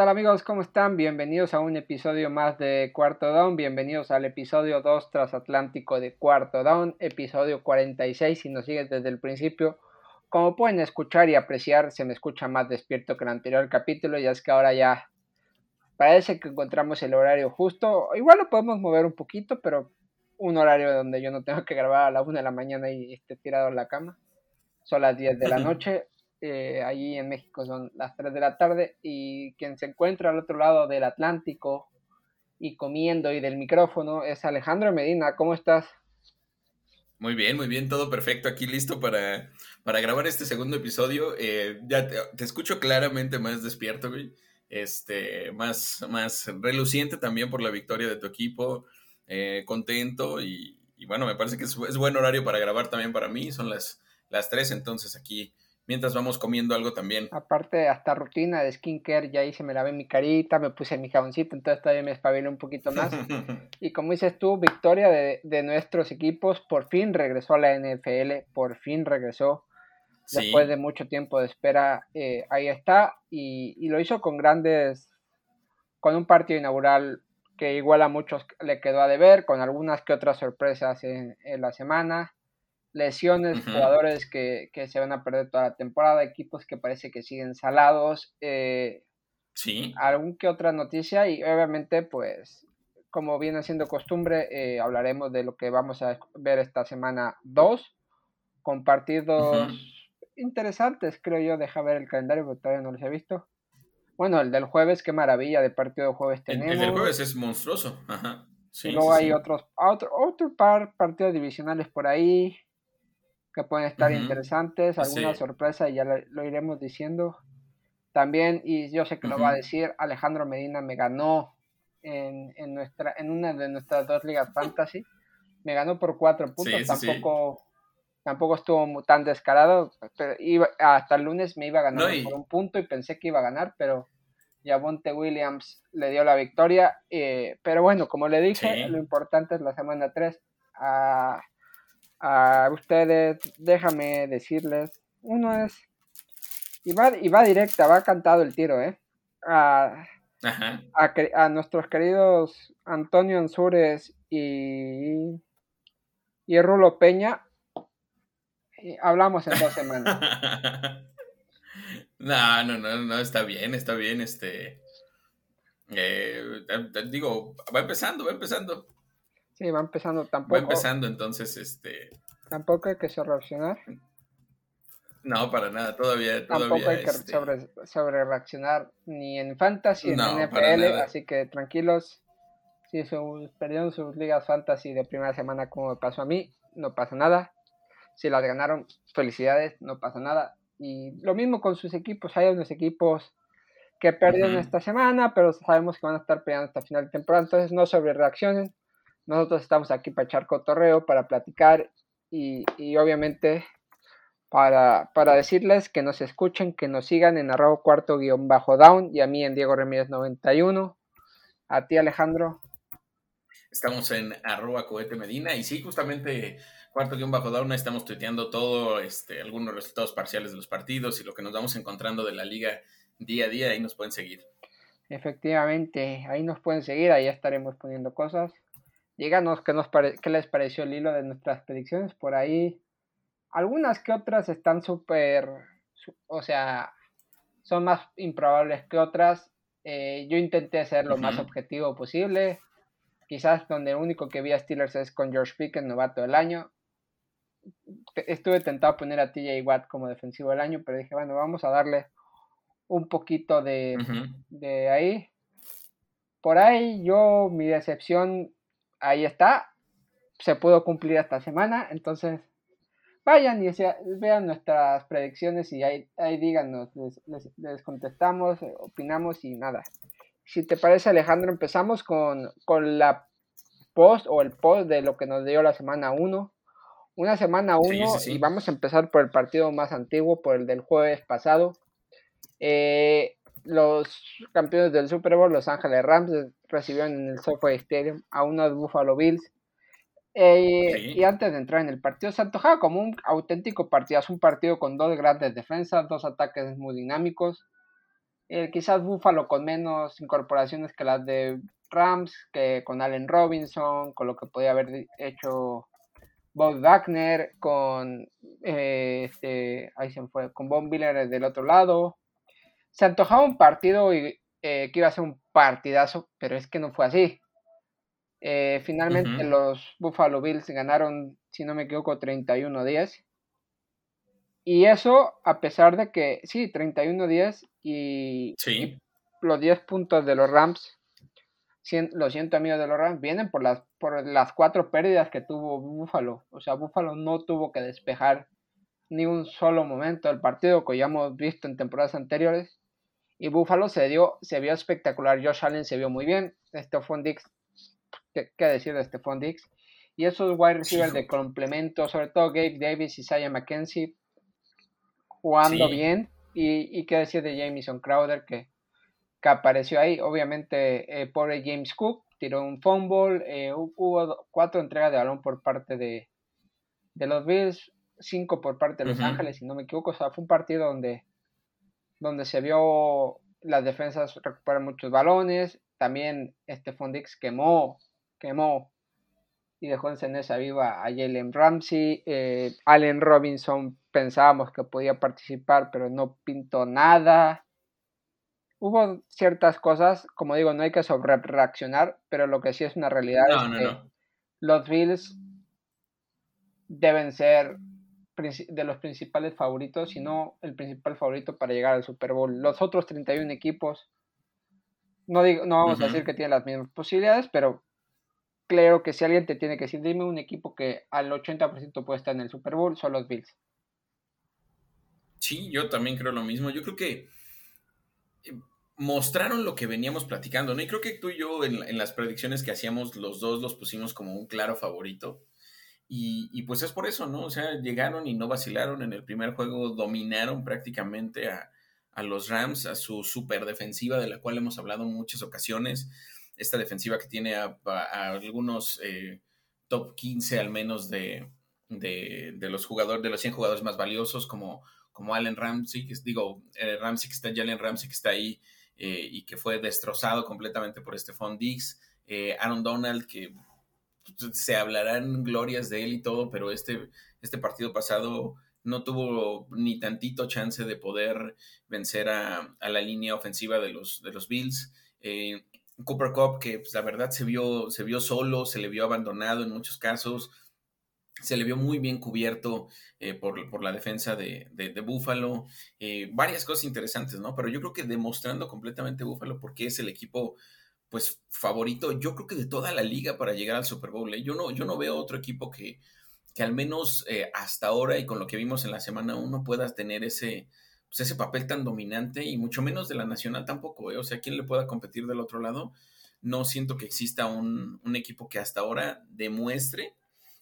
¿Qué tal amigos? ¿Cómo están? Bienvenidos a un episodio más de Cuarto Down. Bienvenidos al episodio 2 transatlántico de Cuarto Down, episodio 46 si nos siguen desde el principio. Como pueden escuchar y apreciar, se me escucha más despierto que el anterior capítulo, ya es que ahora ya parece que encontramos el horario justo. Igual lo podemos mover un poquito, pero un horario donde yo no tengo que grabar a la 1 de la mañana y esté tirado en la cama. Son las 10 de la noche. Eh, allí en México son las 3 de la tarde y quien se encuentra al otro lado del Atlántico y comiendo y del micrófono es Alejandro Medina. ¿Cómo estás? Muy bien, muy bien, todo perfecto. Aquí listo para, para grabar este segundo episodio. Eh, ya te, escucho claramente más despierto, güey. Este, más, más reluciente también por la victoria de tu equipo. Eh, contento y, bueno, me parece que es, buen horario para grabar también para mí. Son las, las 3, entonces aquí mientras vamos comiendo algo también. Aparte, hasta rutina de skincare, ya hice, me lavé mi carita, me puse mi jaboncito, entonces todavía me espabilé un poquito más. y como dices tú, victoria de, nuestros equipos, por fin regresó a la NFL, por fin regresó. Después de mucho tiempo de espera, eh, ahí está. Y, lo hizo con grandes, con un partido inaugural que igual a muchos le quedó a deber, con algunas que otras sorpresas en la semana lesiones, jugadores que, se van a perder toda la temporada, equipos que parece que siguen salados. Eh, sí. Algún que otra noticia y obviamente pues como viene siendo costumbre eh, hablaremos de lo que vamos a ver esta semana 2 con partidos interesantes creo yo, deja ver el calendario porque todavía no los he visto. Bueno, el del jueves, qué maravilla de partido de jueves tenemos. El, del jueves es monstruoso. Ajá. y luego hay otros, otro, otro par partidos divisionales por ahí que pueden estar interesantes, alguna sorpresa y ya lo, iremos diciendo. También, y yo sé que lo va a decir, Alejandro Medina me ganó en, en, nuestra, en una de nuestras dos ligas fantasy. Me ganó por cuatro puntos, tampoco, tampoco estuvo tan descarado. Pero iba, hasta el lunes me iba a ganar por un punto y pensé que iba a ganar, pero Yavonte Williams le dio la victoria. Eh, pero bueno, como le dije, lo importante es la semana 3. a a ustedes, déjame decirles, uno es, y va, y va directa, va cantado el tiro, ¿eh? A, a, nuestros queridos Antonio Ansures y, y Rulo Peña, hablamos en dos semanas. no, no, no, no, está bien, está bien, este... Eh, digo, va empezando, va empezando. Sí, va empezando tampoco. Va empezando, entonces, este. Tampoco hay que sobre reaccionar. No, para nada, todavía. Tampoco hay que este sobre, reaccionar ni en Fantasy ni en NFL, así que tranquilos. Si perdieron sus ligas Fantasy de primera semana, como me pasó a mí, no pasa nada. Si las ganaron, felicidades, no pasa nada. Y lo mismo con sus equipos, hay unos equipos que perdieron esta semana, pero sabemos que van a estar peleando hasta final de temporada, entonces no sobre reaccionen nosotros estamos aquí para echar cotorreo, para platicar y, obviamente para, para, decirles que nos escuchen, que nos sigan en arroba cuarto guion bajo down y a mí en Diego Remírez 91. A ti Alejandro. Estamos en arroba cohete medina y sí, justamente cuarto guion bajo down estamos tuiteando todo, este, algunos resultados parciales de los partidos y lo que nos vamos encontrando de la liga día a día, ahí nos pueden seguir. Efectivamente, ahí nos pueden seguir, ahí estaremos poniendo cosas. Díganos qué, nos qué les pareció el hilo de nuestras predicciones. Por ahí, algunas que otras están súper, o sea, son más improbables que otras. Eh, yo intenté ser lo más objetivo posible. Quizás donde el único que vi a Steelers es con George Pickens, novato del año. Estuve tentado a poner a TJ Watt como defensivo del año, pero dije, bueno, vamos a darle un poquito de, de ahí. Por ahí yo, mi decepción ahí está, se pudo cumplir esta semana, entonces vayan y vean nuestras predicciones y ahí, ahí díganos, les, contestamos, eh, opinamos y nada. Si te parece Alejandro, empezamos con, con la post o el post de lo que nos dio la semana 1. Una semana 1 y vamos a empezar por el partido más antiguo, por el del jueves pasado. Eh, los campeones del Super Bowl, Los Ángeles Rams, recibieron en el SoFi Stadium a unos Buffalo Bills. Eh, y antes de entrar en el partido, se antojaba como un auténtico partido, un partido con dos grandes defensas, dos ataques muy dinámicos. Eh, quizás Buffalo con menos incorporaciones que las de Rams, que con Allen Robinson, con lo que podía haber hecho Bob Wagner, con eh, este, ahí se fue, con Bob Miller del otro lado. Se antojaba un partido y, eh, que iba a ser un partidazo, pero es que no fue así. Eh, finalmente los Buffalo Bills ganaron, si no me equivoco, 31-10. Y eso a pesar de que, sí, 31-10 y, sí. los 10 puntos de los Rams, lo siento amigos de los Rams, vienen por las, por las cuatro pérdidas que tuvo Buffalo. O sea, Buffalo no tuvo que despejar ni un solo momento del partido que ya hemos visto en temporadas anteriores. Y Buffalo se dio, se vio espectacular. Josh Allen se vio muy bien. Stephon Dix qué, decir de Stephon Dix. Y esos wide receivers de complemento, sobre todo Gabe Davis y Saya McKenzie, jugando bien. Y, y, qué decir de Jameson Crowder, que, que apareció ahí. Obviamente, eh, pobre James Cook tiró un fumble. Eh, hubo cuatro entregas de balón por parte de, de los Bills, cinco por parte de Los Ángeles, si no me equivoco. O sea, fue un partido donde, donde se vio las defensas recuperar muchos balones. También este Fondix quemó quemó y dejó en ceniza viva a Jalen Ramsey. Eh, Allen Robinson pensábamos que podía participar, pero no pintó nada. Hubo ciertas cosas, como digo, no hay que sobre reaccionar, pero lo que sí es una realidad es que los Bills deben ser de los principales favoritos, si no el principal favorito para llegar al Super Bowl. Los otros 31 equipos, no, digo, no vamos a decir que tienen las mismas posibilidades, pero creo que si alguien te tiene que decir, dime un equipo que al 80% puede estar en el Super Bowl, son los Bills. Sí, yo también creo lo mismo. Yo creo que eh, mostraron lo que veníamos platicando, ¿no? Y creo que tú y yo en, las predicciones que hacíamos, los dos los pusimos como un claro favorito. Y, pues es por eso, ¿no? O sea, llegaron y no vacilaron en el primer juego, dominaron prácticamente a, a los Rams, a su super defensiva de la cual hemos hablado muchas ocasiones esta defensiva que tiene a, algunos eh, top 15 al menos de, los jugadores, de los 100 jugadores más valiosos, como, como Allen Ramsey, que, digo, eh, Ramsey que está, Jalen Ramsey que está ahí eh, y que fue destrozado completamente por Stephon Diggs, Aaron Donald, que se hablarán glorias de él y todo, pero este, este partido pasado no tuvo ni tantito chance de poder vencer a, la línea ofensiva de los, de los Bills. Cooper Cup, que pues, la verdad se vio, se vio solo, se le vio abandonado en muchos casos, se le vio muy bien cubierto eh, por, la defensa de, de, Buffalo. Eh, varias cosas interesantes, ¿no? Pero yo creo que demostrando completamente Buffalo porque es el equipo pues favorito, yo creo que de toda la liga para llegar al Super Bowl. ¿eh? Yo, no, yo no veo otro equipo que, que al menos hasta ahora y con lo que vimos en la semana 1 pueda tener ese, pues, ese papel tan dominante y mucho menos de la nacional tampoco, ¿eh? o sea, ¿quién le pueda competir del otro lado? No siento que exista un, equipo que hasta ahora demuestre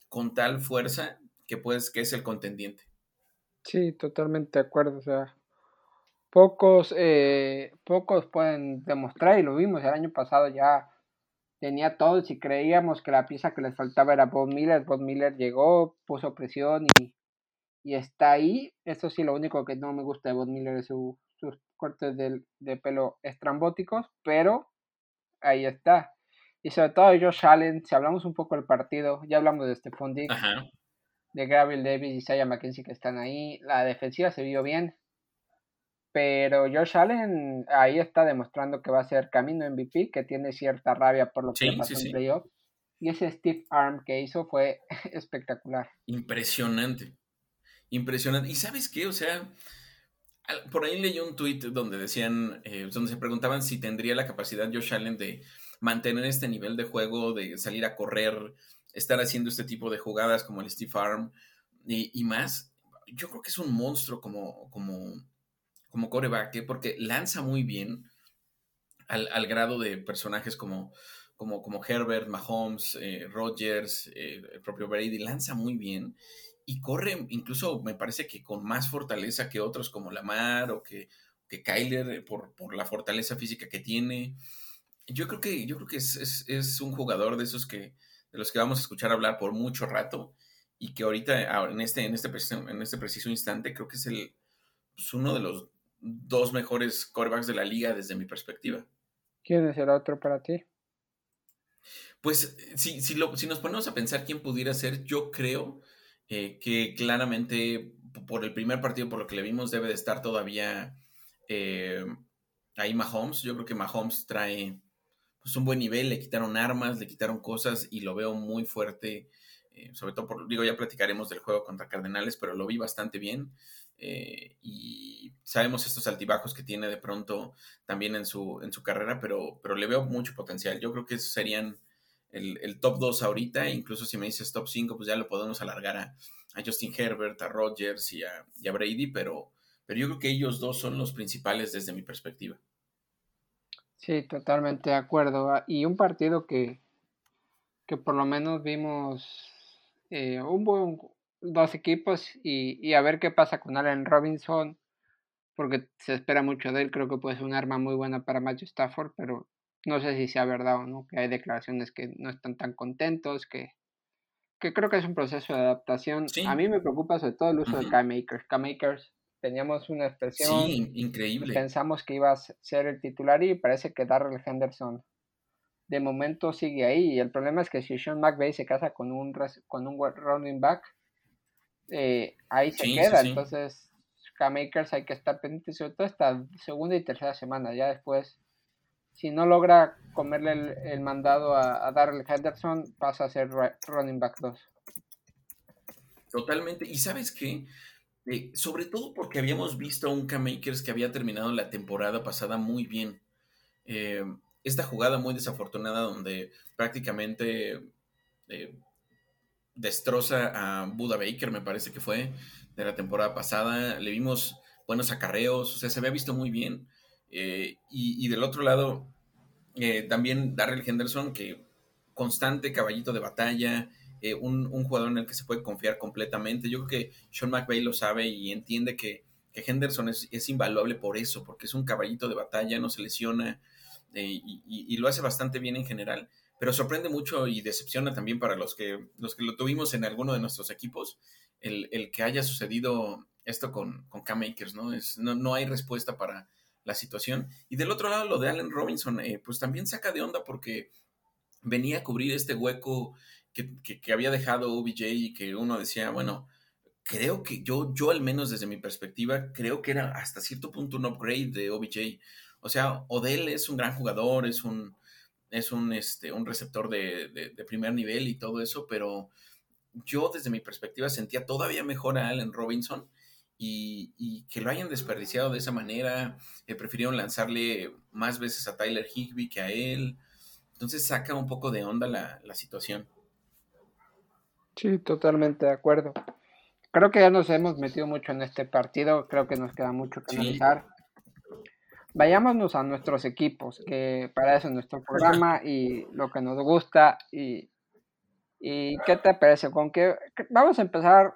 con tal fuerza que, pues, que es el contendiente. Sí, totalmente de acuerdo, o sea, pocos, eh, pocos pueden demostrar y lo vimos el año pasado ya tenía todo, si creíamos que la pieza que les faltaba era Bob Miller, Bob Miller llegó, puso presión y y está ahí. Eso sí, lo único que no me gusta de Bob Miller es sus cortes de, pelo estrambóticos, pero ahí está. Y sobre todo Josh Allen, si hablamos un poco del partido, ya hablamos de Stephon Diggs, de Gabriel Davis y Saya McKenzie que están ahí. La defensiva se vio bien, pero Josh Allen ahí está demostrando que va a ser camino MVP, que tiene cierta rabia por lo que pasó en playoff. Y ese Steve Arm que hizo fue espectacular. Impresionante. Impresionante. ¿Y sabes qué? O sea, por ahí leí un tweet donde decían, eh, donde se preguntaban si tendría la capacidad Josh Allen de mantener este nivel de juego, de salir a correr, estar haciendo este tipo de jugadas como el Steve Arm y, más. Yo creo que es un monstruo como, como, como coreback, ¿eh? porque lanza muy bien al, grado de personajes como, como, como Herbert, Mahomes, eh, Rogers, el propio Brady, lanza muy bien y corre incluso me parece que con más fortaleza que otros como Lamar o que, que Kyler eh, por, la fortaleza física que tiene. Yo creo que, yo creo que es, un jugador de esos que, de los que vamos a escuchar hablar por mucho rato y que ahorita, en este, en este, en este preciso instante, creo que es el, pues, uno de los dos mejores corebacks de la liga desde mi perspectiva. ¿Quién es el otro para ti? Pues si, si, lo, si nos ponemos a pensar quién pudiera ser, yo creo eh, que claramente por el primer partido, por lo que le vimos, debe de estar todavía eh, ahí Mahomes. Yo creo que Mahomes trae pues, un buen nivel, le quitaron armas, le quitaron cosas y lo veo muy fuerte. Eh, sobre todo, por, digo, ya platicaremos del juego contra Cardenales, pero lo vi bastante bien. Y sabemos estos altibajos que tiene de pronto también en su, en su carrera, pero, pero le veo mucho potencial. Yo creo que esos serían el, top 2 ahorita, incluso si me dices top 5, pues ya lo podemos alargar a, Justin Herbert, a Rodgers y a, Brady, pero, pero yo creo que ellos dos son los principales desde mi perspectiva. Sí, totalmente de acuerdo. Ah, y un partido que, que por lo menos vimos eh, un buen, dos equipos y, y, a ver qué pasa con Allen Robinson, porque se espera mucho de él. Creo que puede ser un arma muy buena para Matthew Stafford, pero no sé si sea verdad o no, que hay declaraciones que no están tan contentos, que, que creo que es un proceso de adaptación. A mí me preocupa sobre todo el uso de K-Makers. K-Makers teníamos una expresión. Sí, increíble. Pensamos que iba a ser el titular y parece que Darrell Henderson de momento sigue ahí. Y el problema es que si Sean McVay se casa con un, con un running back, eh, ahí se queda. Entonces, K-Makers hay que estar pendientes, sobre todo esta segunda y tercera semana. Ya después si no logra comerle el, mandado a, a, Darrell Henderson, pasa a ser running back 2. Totalmente. Y sabes qué? Eh, sobre todo porque habíamos visto a un K-Makers que había terminado la temporada pasada muy bien. Eh, esta jugada muy desafortunada donde prácticamente eh, destroza a Buda Baker, me parece que fue, de la temporada pasada. Le vimos buenos acarreos, o sea, se había visto muy bien. Eh, y, del otro lado, eh, también Darrell Henderson, que constante caballito de batalla, eh, un, jugador en el que se puede confiar completamente. Yo creo que Sean McVay lo sabe y entiende que, Henderson es, invaluable por eso, porque es un caballito de batalla, no se lesiona y, lo hace bastante bien en general. Pero sorprende mucho y decepciona también para los que, los que lo tuvimos en alguno de nuestros equipos, el, que haya sucedido esto con, con K-Makers, ¿no? Es, no, no hay respuesta para, la situación. Y del otro lado, lo de Allen Robinson, eh, pues también saca de onda porque venía a cubrir este hueco que, que, había dejado OBJ y que uno decía, bueno, creo que yo, yo al menos desde mi perspectiva, creo que era hasta cierto punto un upgrade de OBJ. O sea, Odell es un gran jugador, es un, es un, este, un receptor de, de, primer nivel y todo eso, pero yo desde mi perspectiva sentía todavía mejor a Allen Robinson y, que lo hayan desperdiciado de esa manera. Eh, prefirieron lanzarle más veces a Tyler Higby que a él. Entonces saca un poco de onda la, situación. Sí, totalmente de acuerdo. Creo que ya nos hemos metido mucho en este partido. Creo que nos queda mucho que analizar. Vayámonos a nuestros equipos, que para eso es nuestro programa y lo que nos gusta. Y, y qué te parece? ¿Con qué? Vamos a empezar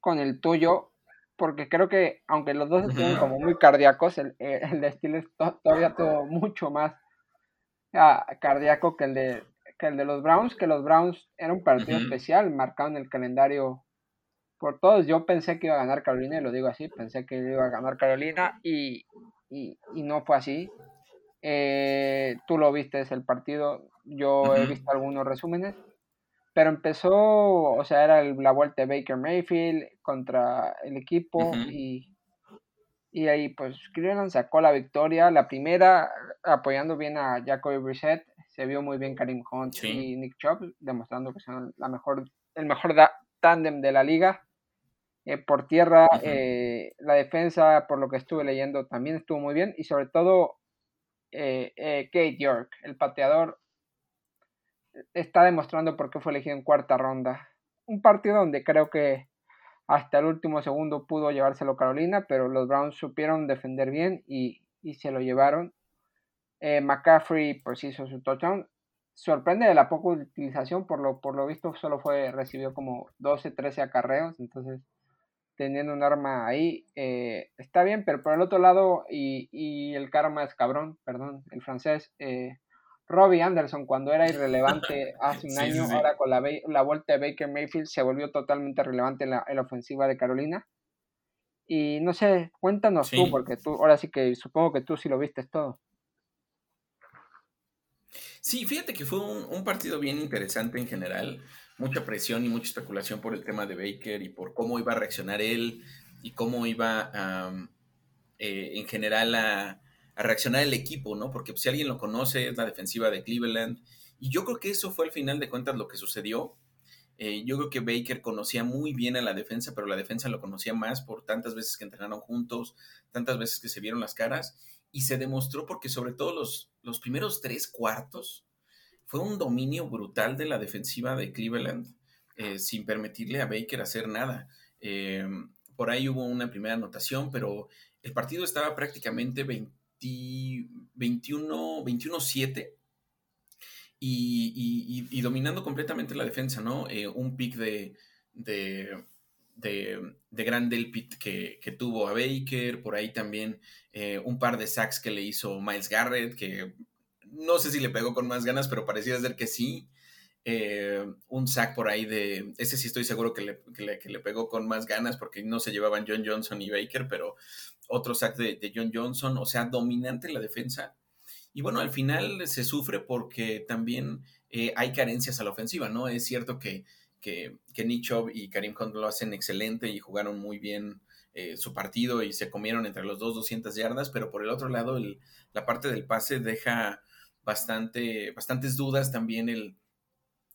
con el tuyo porque creo que aunque los dos estén como muy cardíacos, el, eh, el de Steelers todavía todo mucho más ah, cardíaco que el de que el de los Browns, que los Browns era un partido especial marcado en el calendario por todos. Yo pensé que iba a ganar Carolina, y lo digo así, pensé que iba a ganar Carolina y, y, no fue así. Eh, tú lo viste es el partido, yo he visto algunos resúmenes pero empezó, o sea, era la vuelta de Baker Mayfield contra el equipo y, y ahí pues Cleveland sacó la victoria, la primera apoyando bien a Jacoby Brissett, se vio muy bien Karim Hunt y Nick Chubb, demostrando que son la mejor, el mejor tándem de la liga. Eh, por tierra, eh, la defensa, por lo que estuve leyendo, también estuvo muy bien y sobre todo eh, Kate York, el pateador, está demostrando por qué fue elegido en cuarta ronda. Un partido donde creo que hasta el último segundo pudo llevárselo Carolina, pero los Browns supieron defender bien y, se lo llevaron. McCaffrey pues hizo su touchdown. Sorprende de la poca utilización, por lo, por lo visto solo fue, recibió como 12, 13 acarreos, entonces teniendo un arma ahí, eh, está bien, pero por el otro lado, y, y, el karma es cabrón, perdón, el francés, eh, Robbie Anderson, cuando era irrelevante hace un año, ahora con la, la, vuelta de Baker Mayfield se volvió totalmente relevante en la, ofensiva de Carolina. Y no sé, cuéntanos tú, porque tú, ahora sí que supongo que tú sí lo viste todo. Sí, fíjate que fue un, partido bien interesante en general. Mucha presión y mucha especulación por el tema de Baker y por cómo iba a reaccionar él y cómo iba eh, en general a, reaccionar el equipo, ¿no? Porque pues, si alguien lo conoce, es la defensiva de Cleveland. Y yo creo que eso fue al final de cuentas lo que sucedió. Eh, yo creo que Baker conocía muy bien a la defensa, pero la defensa lo conocía más por tantas veces que entrenaron juntos, tantas veces que se vieron las caras y se demostró porque sobre todo los, los primeros tres cuartos fue un dominio brutal de la defensiva de Cleveland eh, sin permitirle a Baker hacer nada. Eh, por ahí hubo una primera anotación, pero el partido estaba prácticamente 21-7 y, dominando completamente la defensa, ¿no? Eh, un pick de, de, de, de Gran Delpit que, que, tuvo a Baker, por ahí también eh, un par de sacks que le hizo Miles Garrett, que no sé si le pegó con más ganas, pero parecía ser que sí. Eh, un sack por ahí de, ese sí estoy seguro que le, que le, pegó con más ganas porque no se llevaban John Johnson y Baker, pero otro sack de, de John Johnson, o sea, dominante la defensa. Y bueno, al final se sufre porque también eh, hay carencias a la ofensiva, ¿no? Es cierto que que, Nick Chubb y Karim Hunt lo hacen excelente y jugaron muy bien eh, su partido y se comieron entre los dos 200 yardas, pero por el otro lado la parte del pase deja bastante, bastantes dudas también el,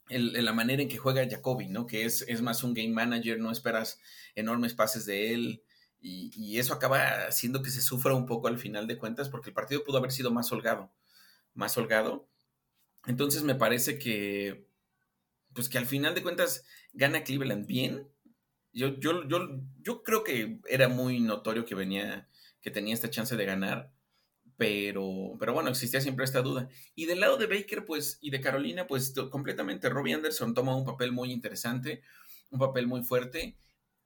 la manera en que juega Jacoby, ¿no? Que es, es, más un game manager, no esperas enormes pases de él y, y, eso acaba haciendo que se sufra un poco al final de cuentas porque el partido pudo haber sido más holgado, más holgado. Entonces me parece que pues que al final de cuentas gana Cleveland bien. Yo, yo, yo, yo creo que era muy notorio que venía, que tenía esta chance de ganar, pero, pero bueno, existía siempre esta duda. Y del lado de Baker, pues, y de Carolina, pues completamente Robbie Anderson toma un papel muy interesante, un papel muy fuerte.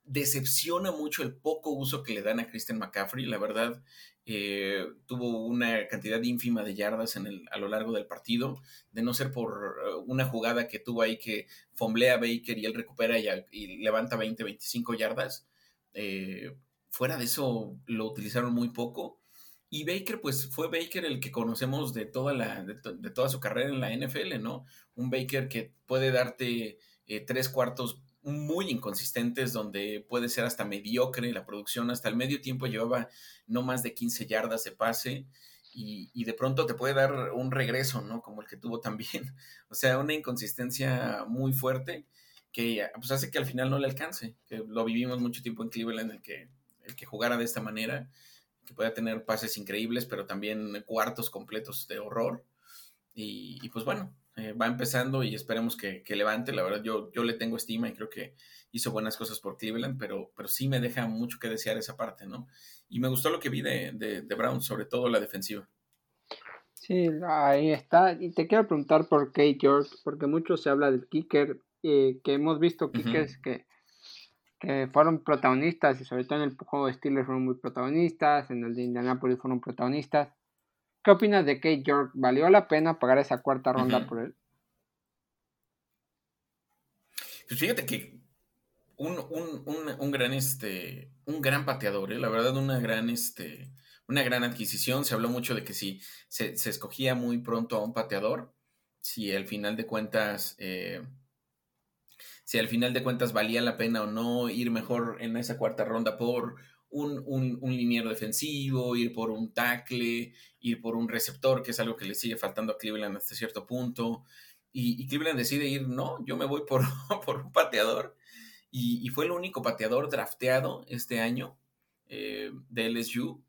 Decepciona mucho el poco uso que le dan a Christian McCaffrey, la verdad. Eh, tuvo una cantidad ínfima de yardas en el, a lo largo del partido, de no ser por eh, una jugada que tuvo ahí que fomblea a Baker y él recupera y, levanta 20, 25 yardas. Eh, fuera de eso lo utilizaron muy poco. Y Baker, pues fue Baker el que conocemos de toda, la, de, toda su carrera en la NFL, ¿no? Un Baker que puede darte tres cuartos muy inconsistentes donde puede ser hasta mediocre la producción. Hasta el medio tiempo llevaba no más de 15 yardas de pase y, de pronto te puede dar un regreso, ¿no? Como el que tuvo también. O sea, una inconsistencia muy fuerte que pues, hace que al final no le alcance. Que lo vivimos mucho tiempo en Cleveland, el que, el que jugara de esta manera, que pueda tener pases increíbles, pero también cuartos completos de horror. Y, y pues bueno, eh, va empezando y esperemos que, levante. La verdad, yo, yo le tengo estima y creo que hizo buenas cosas por Cleveland, pero, pero sí me deja mucho que desear esa parte, ¿no? Y me gustó lo que vi de, de, Brown, sobre todo la defensiva. Sí, ahí está. Y te quiero preguntar por Kate George, porque mucho se habla del kicker, eh, que hemos visto kickers que, que fueron protagonistas, y sobre todo en el juego de Steelers fueron muy protagonistas, en el de Indianapolis fueron protagonistas. ¿Qué opinas de Kate York? ¿Valió la pena pagar esa cuarta ronda por él? Pues fíjate que un, gran este un gran pateador, ¿eh? la verdad, una gran este una gran adquisición. Se habló mucho de que si se, escogía muy pronto a un pateador, si al final de cuentas eh, si al final de cuentas valía la pena o no ir mejor en esa cuarta ronda por un, un, liniero defensivo, ir por un tackle, ir por un receptor, que es algo que le sigue faltando a Cleveland hasta cierto punto. Y, Cleveland decide ir, no, yo me voy por, por un pateador. Y, fue el único pateador drafteado este año eh, de LSU.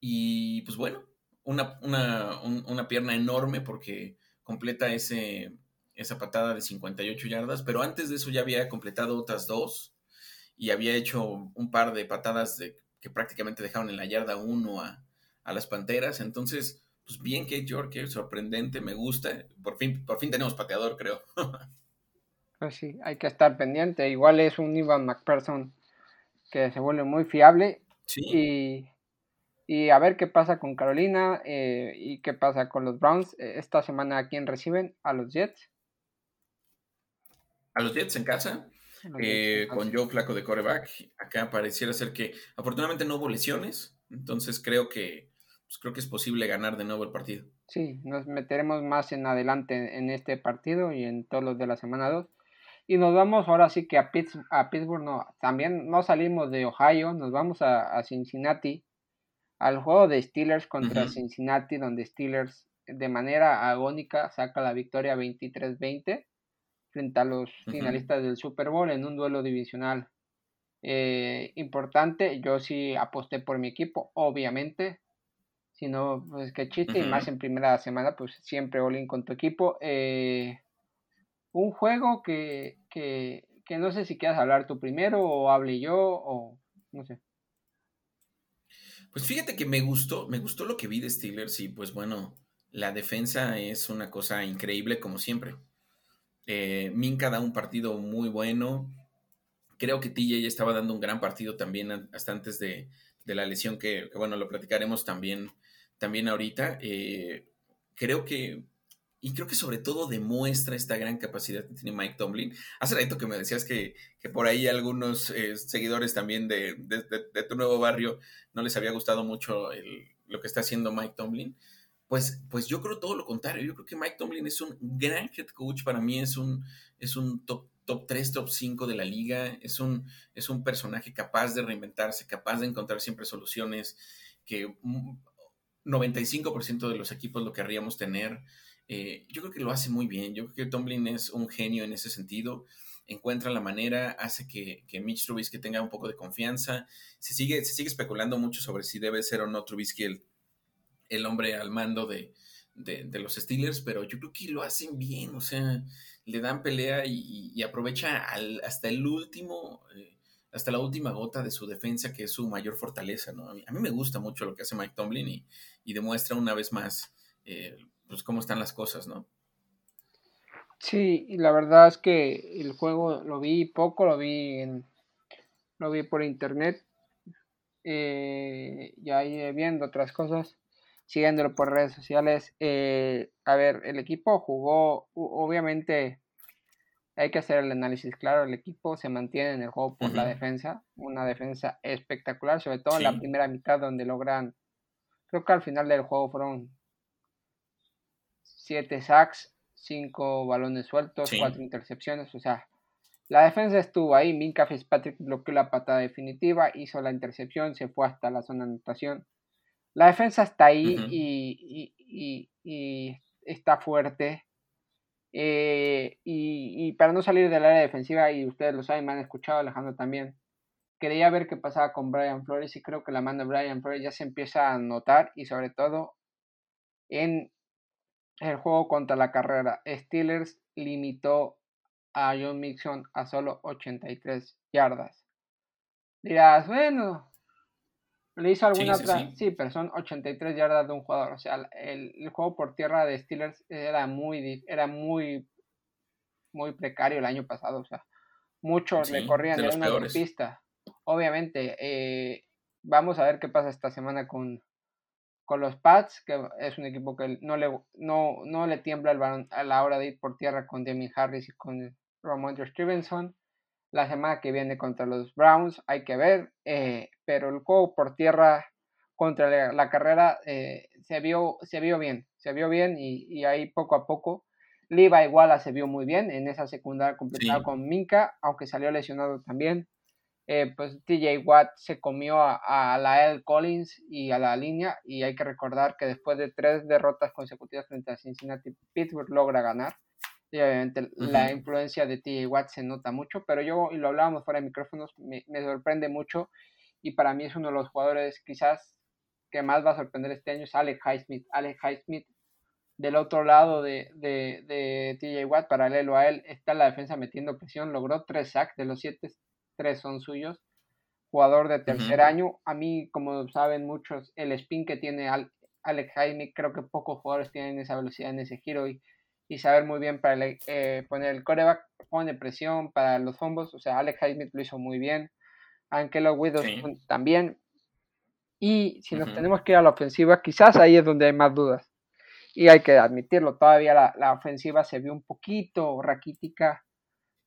Y pues bueno, una, una, una, pierna enorme porque completa ese, esa patada de 58 yardas, pero antes de eso ya había completado otras dos y había hecho un par de patadas de, que prácticamente dejaron en la yarda uno a, las Panteras. Entonces, pues bien Kate York, sorprendente, me gusta. Por fin, por fin tenemos pateador, creo. pues sí, hay que estar pendiente. Igual es un Ivan McPherson que se vuelve muy fiable. Sí. Y, a ver qué pasa con Carolina eh, y qué pasa con los Browns. Eh, esta semana, ¿a quién reciben? A los Jets. A los Jets en casa. eh, con Joe Flaco de coreback. Acá pareciera ser que afortunadamente no hubo lesiones, entonces creo que, pues, creo que es posible ganar de nuevo el partido. Sí, nos meteremos más en adelante en este partido y en todos los de la semana 2. Y nos vamos ahora sí que a, a Pittsburgh, no, también no salimos de Ohio, nos vamos a, Cincinnati, al juego de Steelers contra Cincinnati, donde Steelers de manera agónica saca la victoria 23-20 frente a los finalistas del Super Bowl en un duelo divisional eh, importante. Yo sí aposté por mi equipo, obviamente. Si no, pues qué chiste, y más en primera semana, pues siempre all con tu equipo. Eh, un juego que, que, que no sé si quieras hablar tú primero o hable yo o no sé. Pues fíjate que me gustó, me gustó lo que vi de Steelers y pues bueno, la defensa es una cosa increíble como siempre. Eh, Minka da un partido muy bueno. Creo que TJ estaba dando un gran partido también hasta antes de, la lesión que, bueno, lo platicaremos también, también ahorita. Eh, creo que, y creo que sobre todo demuestra esta gran capacidad que tiene Mike Tomlin. Hace rato que me decías que, por ahí algunos eh, seguidores también de, tu nuevo barrio no les había gustado mucho lo que está haciendo Mike Tomlin. Pues, pues yo creo todo lo contrario. Yo creo que Mike Tomlin es un gran head coach. Para mí es un, es un top, top 3, top 5 de la liga. Es un, es un personaje capaz de reinventarse, capaz de encontrar siempre soluciones que 95% de los equipos lo querríamos tener. Eh, yo creo que lo hace muy bien. Yo creo que Tomlin es un genio en ese sentido. Encuentra la manera, hace que, que Mitch Trubisky tenga un poco de confianza. Se sigue, se sigue especulando mucho sobre si debe ser o no Trubisky el, el hombre al mando de, los Steelers, pero yo creo que lo hacen bien, o sea, le dan pelea y, aprovecha hasta el último, eh, hasta la última gota de su defensa, que es su mayor fortaleza, ¿no? A mí, me gusta mucho lo que hace Mike Tomlin y, demuestra una vez más, eh, pues, cómo están las cosas, ¿no? Sí, y la verdad es que el juego lo vi poco, lo vi en, lo vi por internet, eh, ya viendo otras cosas siguiéndolo por redes sociales. Eh, a ver, el equipo jugó, obviamente hay que hacer el análisis claro, el equipo se mantiene en el juego por la defensa, una defensa espectacular, sobre todo en la primera mitad donde logran, creo que al final del juego fueron siete sacks, cinco balones sueltos, cuatro intercepciones, o sea, la defensa estuvo ahí, Minka Fitzpatrick bloqueó la patada definitiva, hizo la intercepción, se fue hasta la zona de anotación la defensa está ahí y, está fuerte. Eh, y, para no salir del área defensiva, y ustedes lo saben, me han escuchado, Alejandro también, quería ver qué pasaba con Brian Flores y creo que la mano de Brian Flores ya se empieza a notar y sobre todo en el juego contra la carrera. Steelers limitó a John Mixon a solo 83 yardas. Dirás, bueno, le hizo alguna otra. Sí, pero son 83 yardas de un jugador. O sea, el, juego por tierra de Steelers era muy, era muy, muy precario el año pasado. O sea, muchos le corrían en una pista. Obviamente, eh, vamos a ver qué pasa esta semana con, con los Pats, que es un equipo que no le, no, no le tiembla el balón a la hora de ir por tierra con Demi Harris y con Ramondre Stevenson la semana que viene contra los Browns, hay que ver, eh, pero el juego por tierra contra la, carrera eh, se, vio, se vio bien, se vio bien y, ahí poco a poco Levi Iguala se vio muy bien en esa secundaria completada con Minka, aunque salió lesionado también. Eh, pues TJ Watt se comió a, a Lael Collins y a la línea y hay que recordar que después de tres derrotas consecutivas frente a Cincinnati, Pittsburgh logra ganar y obviamente la influencia de TJ Watt se nota mucho, pero yo, y lo hablábamos fuera de micrófonos, me, sorprende mucho y para mí es uno de los jugadores quizás que más va a sorprender este año es Alex Highsmith. Alex Highsmith del otro lado de, de, de TJ Watt, paralelo a él, está la defensa metiendo presión, logró tres sacks, de los siete, tres son suyos. Jugador de tercer año, a mí, como saben muchos, el spin que tiene Alex Highsmith, creo que pocos jugadores tienen esa velocidad en ese giro y y saber muy bien para eh, poner el coreback, pone presión para los fombos, o sea, Alex Highsmith lo hizo muy bien, Angelo Widows también, y si nos tenemos que ir a la ofensiva, quizás ahí es donde hay más dudas, y hay que admitirlo, todavía la, ofensiva se vio un poquito raquítica,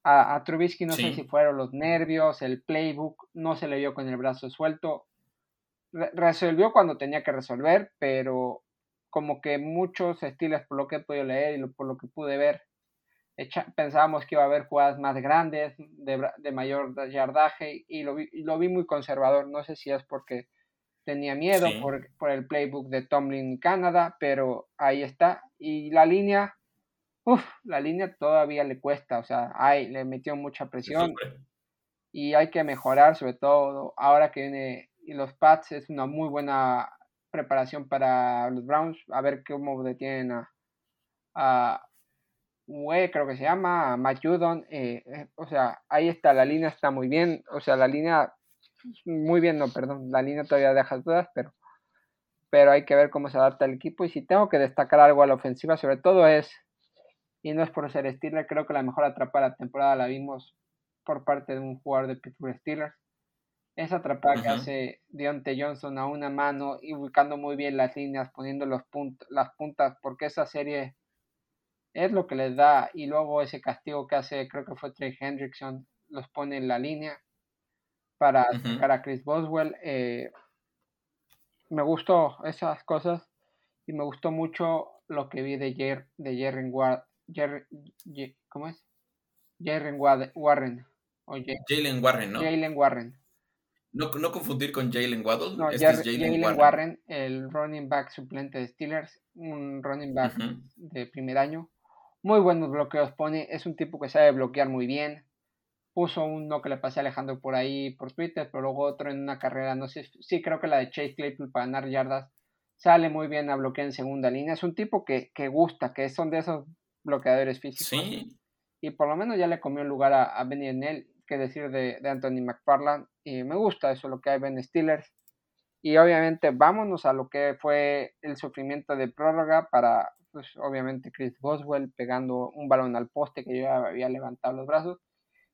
A, Trubisky no sé si fueron los nervios, el playbook, no se le vio con el brazo suelto. resolvió cuando tenía que resolver, pero como que muchos estilos, por lo que he podido leer y por lo que pude ver, pensábamos que iba a haber jugadas más grandes, de, mayor yardaje, y lo, vi, lo vi muy conservador. No sé si es porque tenía miedo por, por, el playbook de Tomlin Canadá, pero ahí está. Y la línea, uff, la línea todavía le cuesta, o sea, hay, le metió mucha presión y hay que mejorar, sobre todo ahora que viene y los Pats, es una muy buena preparación para los Browns, a ver cómo detienen a, a creo que se llama, a Judon, eh, eh, o sea, ahí está, la línea está muy bien, o sea, la línea, muy bien, no, perdón, la línea todavía deja dudas, pero, pero hay que ver cómo se adapta el equipo, y si tengo que destacar algo a la ofensiva, sobre todo es y no es por ser Steelers, creo que la mejor atrapada de la temporada la vimos por parte de un jugador de Pittsburgh Steelers. Esa atrapada que hace Deontay Johnson a una mano y ubicando muy bien las líneas, poniendo los las puntas, porque esa serie es lo que les da. Y luego ese castigo que hace, creo que fue Trey Hendrickson, los pone en la línea para sacar a Chris Boswell. Eh, me gustó esas cosas y me gustó mucho lo que vi de, Jer de Jerry Ward, ¿cómo es? Jalen Warren. Jalen Warren, ¿no? Jalen Warren. No, no, confundir con Jalen Waddle. No, este es Jalen Warren. el running back suplente de Steelers, un running back de primer año. Muy buenos bloqueos pone, es un tipo que sabe bloquear muy bien. Puso uno que le pasé a Alejandro por ahí por Twitter, pero luego otro en una carrera, no sé, sí creo que la de Chase Claypool para ganar yardas. Sale muy bien a bloquear en segunda línea. Es un tipo que, que gusta, que son de esos bloqueadores físicos. Sí. Y por lo menos ya le comió lugar a, a Benny Enel, que decir de, de, Anthony McFarland. Y me gusta eso, lo que hay Ben Steelers. Y obviamente vámonos a lo que fue el sufrimiento de prórroga para, pues obviamente Chris Boswell pegando un balón al poste que yo ya había levantado los brazos.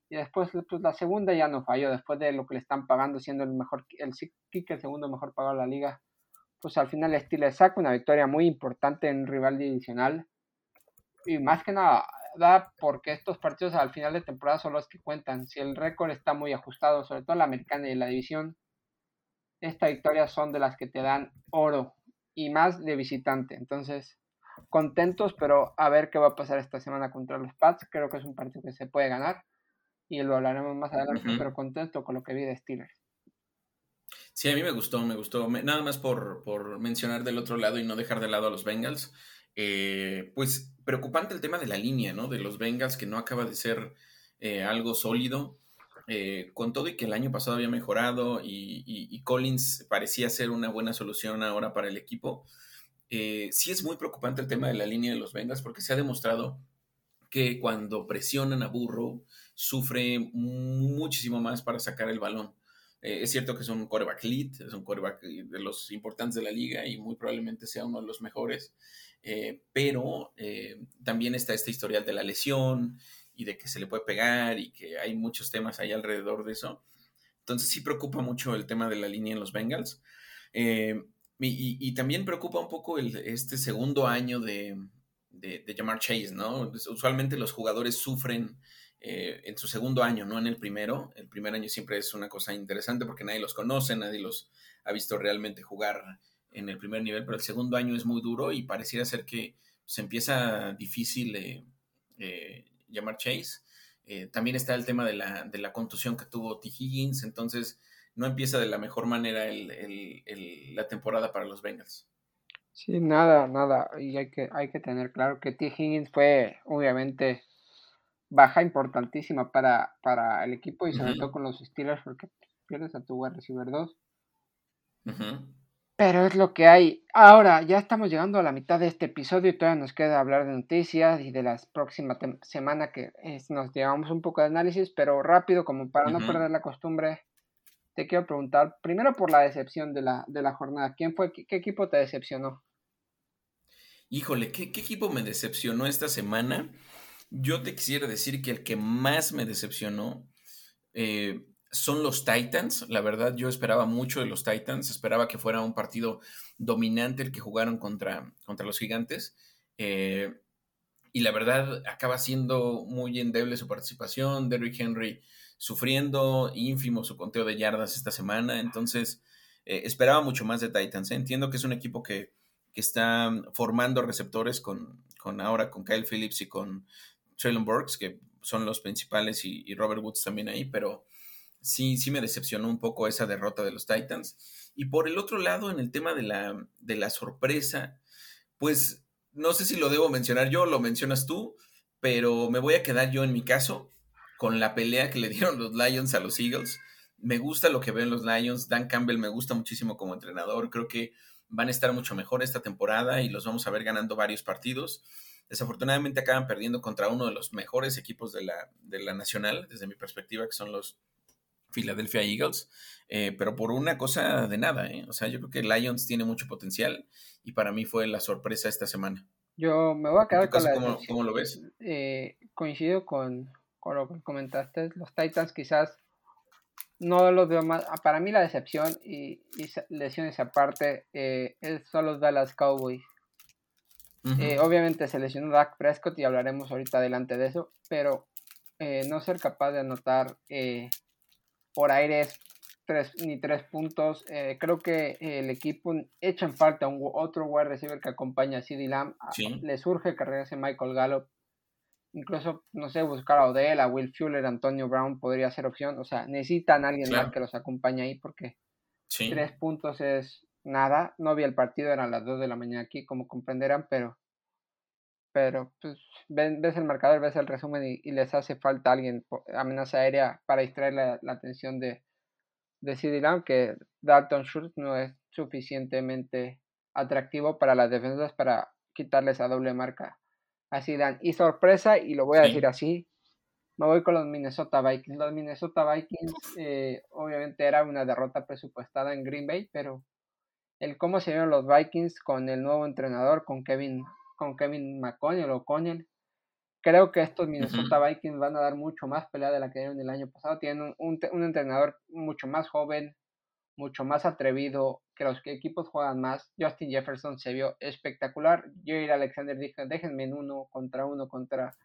Y después, pues la segunda ya no falló, después de lo que le están pagando, siendo el mejor, el kick, el segundo mejor pagado de la liga. Pues al final Steelers saca una victoria muy importante en rival divisional y más que nada da porque estos partidos al final de temporada son los que cuentan. Si el récord está muy ajustado, sobre todo la americana y la división, estas victorias son de las que te dan oro y más de visitante. Entonces, contentos, pero a ver qué va a pasar esta semana contra los Pats. Creo que es un partido que se puede ganar y lo hablaremos más adelante, pero contento con lo que vi de Steelers. Sí, a mí me gustó, me gustó. Nada más por, por mencionar del otro lado y no dejar de lado a los Bengals. Eh, pues preocupante el tema de la línea, ¿no? De los Bengals, que no acaba de ser eh, algo sólido. Eh, con todo y que el año pasado había mejorado y, Collins parecía ser una buena solución ahora para el equipo, sí es muy preocupante el tema de la línea de los Bengals porque se ha demostrado que cuando presionan a Burrow sufre muchísimo más para sacar el balón. es cierto que es un coreback lead, es un coreback de los importantes de la liga y muy probablemente sea uno de los mejores. Eh, pero eh, también está este historial de la lesión y de que se le puede pegar y que hay muchos temas ahí alrededor de eso. Entonces sí preocupa mucho el tema de la línea en los Bengals. Eh, y, también preocupa un poco el, este segundo año de, de, Jamar Chase, ¿no? Pues, usualmente los jugadores sufren en su segundo año, no en el primero. El primer año siempre es una cosa interesante porque nadie los conoce, nadie los ha visto realmente jugar en el primer nivel, pero el segundo año es muy duro y pareciera ser que se empieza difícil eh, eh, llamar Chase. Eh, también está el tema de la, de la, contusión que tuvo T. Higgins, entonces no empieza de la mejor manera la temporada para los Bengals. Sí, nada, nada. Y hay que, hay que tener claro que T. Higgins fue obviamente baja importantísima para, para el equipo y sobre todo con los Steelers porque pierdes a tu wide receiver 2. Pero es lo que hay. Ahora, ya estamos llegando a la mitad de este episodio y todavía nos queda hablar de noticias y de las próximas semanas que nos llevamos un poco de análisis, pero rápido, como para no perder la costumbre, te quiero preguntar, primero por la decepción de la, de la jornada. ¿Quién fue, qué, equipo te decepcionó? Híjole, ¿qué, ¿qué, equipo me decepcionó esta semana? Yo te quisiera decir que el que más me decepcionó eh, son los Titans. La verdad, yo esperaba mucho de los Titans. Esperaba que fuera un partido dominante el que jugaron contra, contra los Gigantes. Eh, y la verdad acaba siendo muy endeble su participación. Derrick Henry sufriendo, ínfimo su conteo de yardas esta semana. Entonces, eh, esperaba mucho más de Titans. ¿eh? Entiendo que es un equipo que, está formando receptores con, con, ahora con Kyle Phillips y con Traylon Burks, que son los principales, y, Robert Woods también ahí, pero sí, sí me decepcionó un poco esa derrota de los Titans. Y por el otro lado, en el tema de la, de la sorpresa, pues no sé si lo debo mencionar yo, lo mencionas tú, pero me voy a quedar yo en mi caso con la pelea que le dieron los Lions a los Eagles. Me gusta lo que ven los Lions. Dan Campbell me gusta muchísimo como entrenador. Creo que van a estar mucho mejor esta temporada y los vamos a ver ganando varios partidos. Desafortunadamente acaban perdiendo contra uno de los mejores equipos de la, de la nacional, desde mi perspectiva, que son los Philadelphia Eagles, eh, pero por una cosa de nada. ¿eh? O sea, yo creo que Lions tiene mucho potencial y para mí fue la sorpresa esta semana. Yo me voy a quedar con la. ¿cómo, lo ves? Eh, coincido con, con, lo que comentaste. Los Titans quizás no los veo más. Ah, para mí la decepción y, lesiones aparte eh, son los Dallas Cowboys. Eh, obviamente se lesionó Dak Prescott y hablaremos ahorita adelante de eso, pero no ser capaz de anotar por aires ni tres puntos. Eh, creo que el equipo echa en falta un otro wide receiver que acompaña a CD Lamb. Ah, le surge que regrese Michael Gallup. Incluso, no sé, buscar a Odell, a Will Fuller, Antonio Brown podría ser opción. O sea, necesitan a alguien más que los acompañe ahí porque tres puntos es nada. No vi el partido, eran las dos de la mañana aquí, como comprenderán, pero pero pues ves el marcador, ves el resumen y, les hace falta alguien, amenaza aérea para distraer la, la atención de, decidirán que Dalton Schultz no es suficientemente atractivo para las defensas para quitarles a doble marca así dan Y sorpresa, y lo voy a decir así, me voy con los Minnesota Vikings. Los Minnesota Vikings eh, obviamente era una derrota presupuestada en Green Bay, pero el cómo se vieron los Vikings con el nuevo entrenador, con Kevin, con Kevin McConnell o Connell, Creo que estos Minnesota Vikings van a dar mucho más pelea de la que dieron el año pasado. Tienen un, entrenador mucho más joven, mucho más atrevido, que los equipos juegan más. Justin Jefferson se vio espectacular. Jair Alexander dijo, déjenme en uno contra uno contra,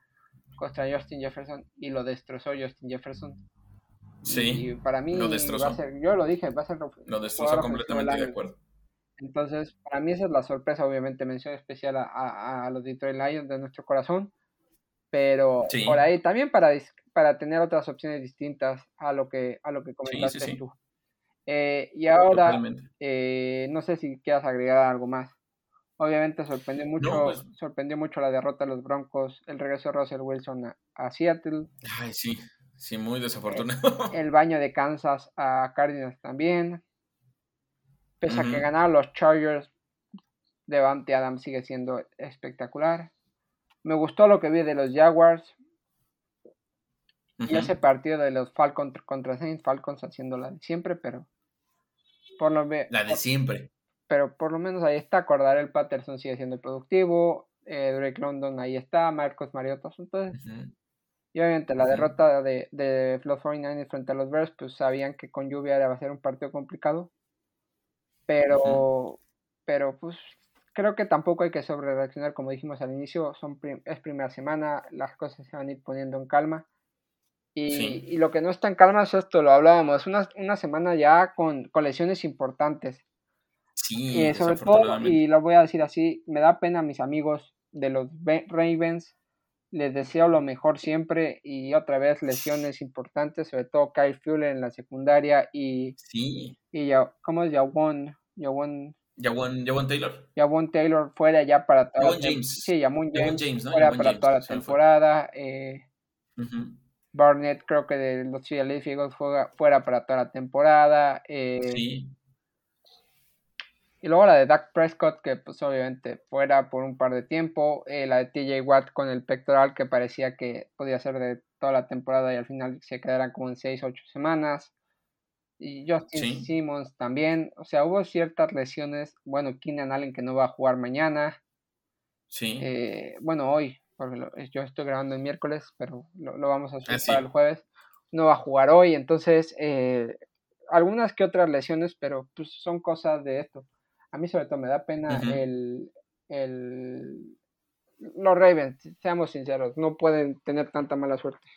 contra Justin Jefferson y lo destrozó Justin Jefferson. Sí. Y para mí, Va a ser, yo lo dije, va a ser... Lo destrozó completamente de acuerdo. Entonces, para mí esa es la sorpresa, obviamente, mención especial a, a los Detroit Lions de nuestro corazón pero por ahí también para, para tener otras opciones distintas a lo que, a lo que comentaste tú. Eh, y ahora, eh, no sé si quieras agregar algo más. Obviamente sorprendió mucho, pues sorprendió mucho la derrota de los Broncos, el regreso de Russell Wilson a, Seattle. Ay, sí, sí, muy desafortunado. El, baño de Kansas a Cardinals también. Pese a que ganaron los Chargers, Devante Adams sigue siendo espectacular. Me gustó lo que vi de los Jaguars. Y ese partido de los Falcons contra Saints, Falcons haciendo la de siempre, pero por lo menos. La de siempre. Pero por lo menos ahí está. el Patterson sigue siendo productivo. Eh, Drake London ahí está. Marcos Mariota. Entonces. Y obviamente la derrota de, de los 49ers frente a los Bears, pues sabían que con lluvia iba a ser un partido complicado. Pero, pero pues creo que tampoco hay que sobre reaccionar, como dijimos al inicio, son es primera semana, las cosas se van a ir poniendo en calma. Y, lo que no está en calma es esto, lo hablábamos, una, una semana ya con, con lesiones importantes. Sí, y sobre todo, y lo voy a decir así, me da pena a mis amigos de los Ravens, les deseo lo mejor siempre y otra vez lesiones importantes, sobre todo Kyle Fuller en la secundaria y, sí. y ya, ¿cómo es Yawon? Yawon Javon, Taylor. Javon Taylor fuera ya para toda la James. Sí, Javon James, fuera para toda la temporada. Eh, Barnett creo que de los Philadelphia fuera, fuera para toda la temporada. Eh, sí. Y luego la de Dak Prescott, que pues obviamente fuera por un par de tiempo. Eh, la de TJ Watt con el pectoral, que parecía que podía ser de toda la temporada y al final se quedaran como en 6 8 semanas y Justin Simmons también. O sea, hubo ciertas lesiones. Bueno, Keenan Allen que no va a jugar mañana. Sí. Eh, bueno, hoy, porque yo estoy grabando el miércoles, pero lo, vamos a subir ah, para el jueves. No va a jugar hoy, entonces eh, algunas que otras lesiones, pero pues son cosas de esto. A mí sobre todo me da pena el, el los Ravens, seamos sinceros, no pueden tener tanta mala suerte.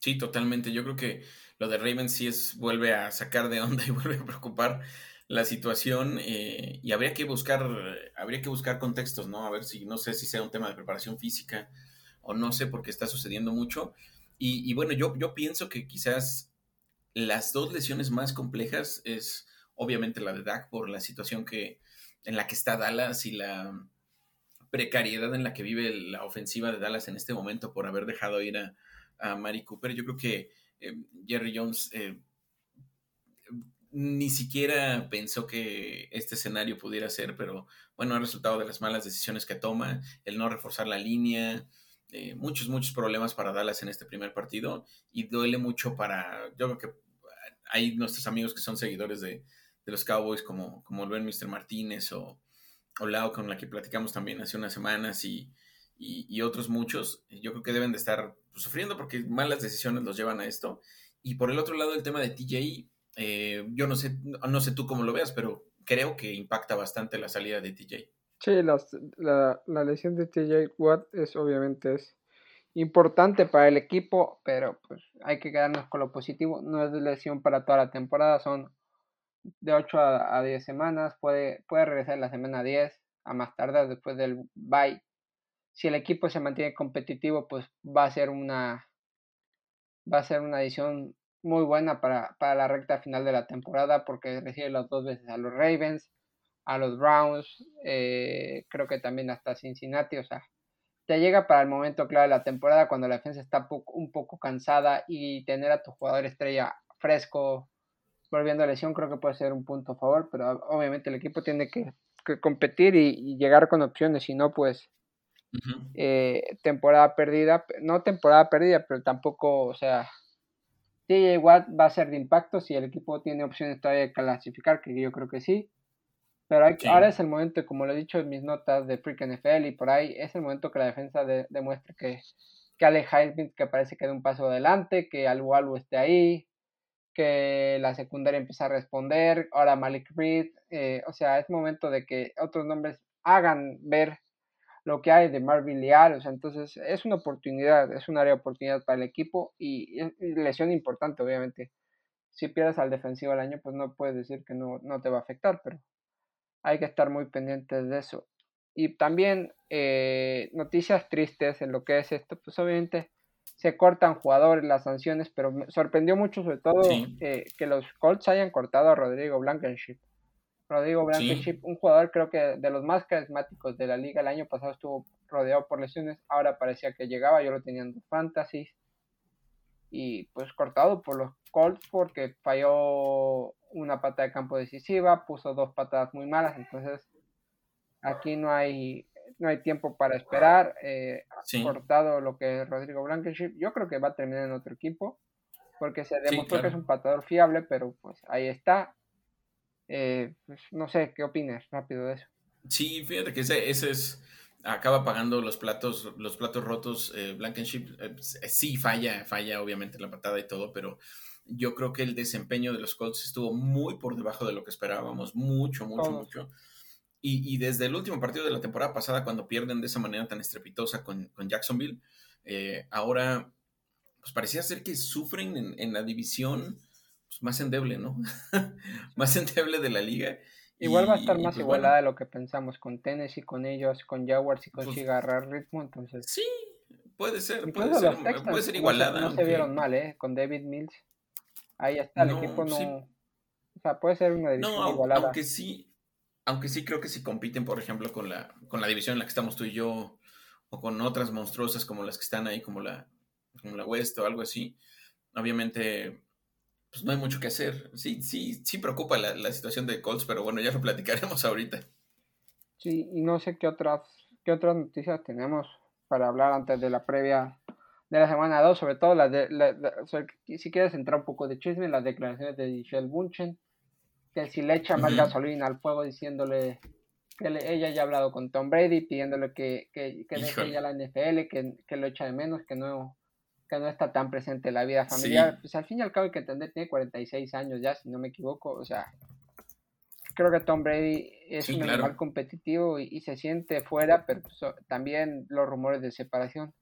Sí, totalmente. Yo creo que lo de Ravens sí es, vuelve a sacar de onda y vuelve a preocupar la situación eh, y habría que buscar, habría que buscar contextos, ¿no? A ver si, no sé si sea un tema de preparación física o no sé por qué está sucediendo mucho. Y, bueno, yo, yo pienso que quizás las dos lesiones más complejas es obviamente la de Dak por la situación que, en la que está Dallas y la precariedad en la que vive la ofensiva de Dallas en este momento por haber dejado ir a, a Mari Cooper. Yo creo que eh, Jerry Jones eh, ni siquiera pensó que este escenario pudiera ser, pero bueno, ha resultado de las malas decisiones que toma, el no reforzar la línea, eh, muchos, muchos problemas para Dallas en este primer partido y duele mucho para, yo creo que hay nuestros amigos que son seguidores de, los Cowboys como, como el buen Mr. Martínez o, o con la que platicamos también hace unas semanas y, otros muchos, yo creo que deben de estar sufriendo porque malas decisiones los llevan a esto. Y por el otro lado, el tema de TJ, eh, yo no sé, no sé tú cómo lo veas, pero creo que impacta bastante la salida de TJ. Sí, la, la, lesión de TJ Watt es obviamente es importante para el equipo, pero pues hay que quedarnos con lo positivo. No es lesión para toda la temporada, son de 8 a, a 10 semanas, puede, puede regresar la semana 10 a más tardar después del bye si el equipo se mantiene competitivo, pues va a ser una va a ser una edición muy buena para, la recta final de la temporada porque recibe las dos veces a los Ravens, a los Browns, eh, creo que también hasta Cincinnati, o sea, te llega para el momento clave de la temporada cuando la defensa está un poco cansada y tener a tu jugador estrella fresco volviendo a lesión creo que puede ser un punto a favor, pero obviamente el equipo tiene que, competir y, y, llegar con opciones, si no pues eh, temporada perdida, no temporada perdida, pero tampoco, o sea, TJ Watt va a ser de impacto si el equipo tiene opciones todavía de clasificar, que yo creo que sí. Pero ahora es el momento, como lo he dicho en mis notas de Freak NFL y por ahí, es el momento que la defensa demuestre que, que Ale Highsmith que parece que da un paso adelante, que algo algo esté ahí, que la secundaria empieza a responder, ahora Malik Reed, eh, o sea, es momento de que otros nombres hagan ver lo que hay de Marvin Leal, o sea, entonces es una oportunidad, es un área de oportunidad para el equipo y, lesión importante, obviamente. Si pierdes al defensivo al año, pues no puedes decir que no, no te va a afectar, pero hay que estar muy pendientes de eso. Y también eh, noticias tristes en lo que es esto, pues obviamente se cortan jugadores, las sanciones, pero me sorprendió mucho sobre todo eh, que los Colts hayan cortado a Rodrigo Blankenship. Rodrigo Blankenship, un jugador creo que de los más carismáticos de la liga. El año pasado estuvo rodeado por lesiones, ahora parecía que llegaba, yo lo tenía en fantasy. Y pues cortado por los Colts porque falló una pata de campo decisiva, puso dos patadas muy malas, entonces aquí no hay no hay tiempo para esperar. Eh, Cortado lo que es Rodrigo Blankenship, yo creo que va a terminar en otro equipo porque se demostró que es un patador fiable, pero pues ahí está. Eh, pues, no sé, ¿qué opinas rápido de eso? Sí, fíjate que ese, ese es acaba pagando los platos, los platos rotos. Eh, Blankenship eh, pues, eh, sí falla, falla obviamente la patada y todo, pero yo creo que el desempeño de los Colts estuvo muy por debajo de lo que esperábamos, mucho, mucho, mucho. Y, y, desde el último partido de la temporada pasada, cuando pierden de esa manera tan estrepitosa con, con Jacksonville, ahora pues parecía ser que sufren en, en la división pues, más endeble, ¿no? más endeble de la liga. Igual va a estar más pues, igualada de lo que pensamos con Tennessee, con ellos, con Jaguars y con pues, agarrar ritmo, entonces. Sí, puede ser, puede ser, puede ser, igualada. No, se vieron mal, ¿eh? Con David Mills. Ahí está, el equipo no. O sea, puede ser una división no, igualada. Aunque sí, aunque sí creo que si compiten, por ejemplo, con la, con la división en la que estamos tú y yo, o con otras monstruosas como las que están ahí, como la, como la West o algo así, obviamente pues no hay mucho que hacer. Sí, sí, sí preocupa la, situación de Colts, pero bueno, ya lo platicaremos ahorita. Sí, y no sé qué otras, qué otras noticias tenemos para hablar antes de la previa de la semana 2, sobre todo las de, si quieres entrar un poco de chisme, las declaraciones de Michelle Bunchen, que si le echa más gasolina al fuego diciéndole que ella ya ha hablado con Tom Brady, pidiéndole que, que, que deje ya la NFL, que, que lo echa de menos, que no, que no está tan presente en la vida familiar. Pues al fin y al cabo hay que entender, tiene 46 años ya, si no me equivoco, o sea, creo que Tom Brady es un animal competitivo y, se siente fuera, pero pues, también los rumores de separación.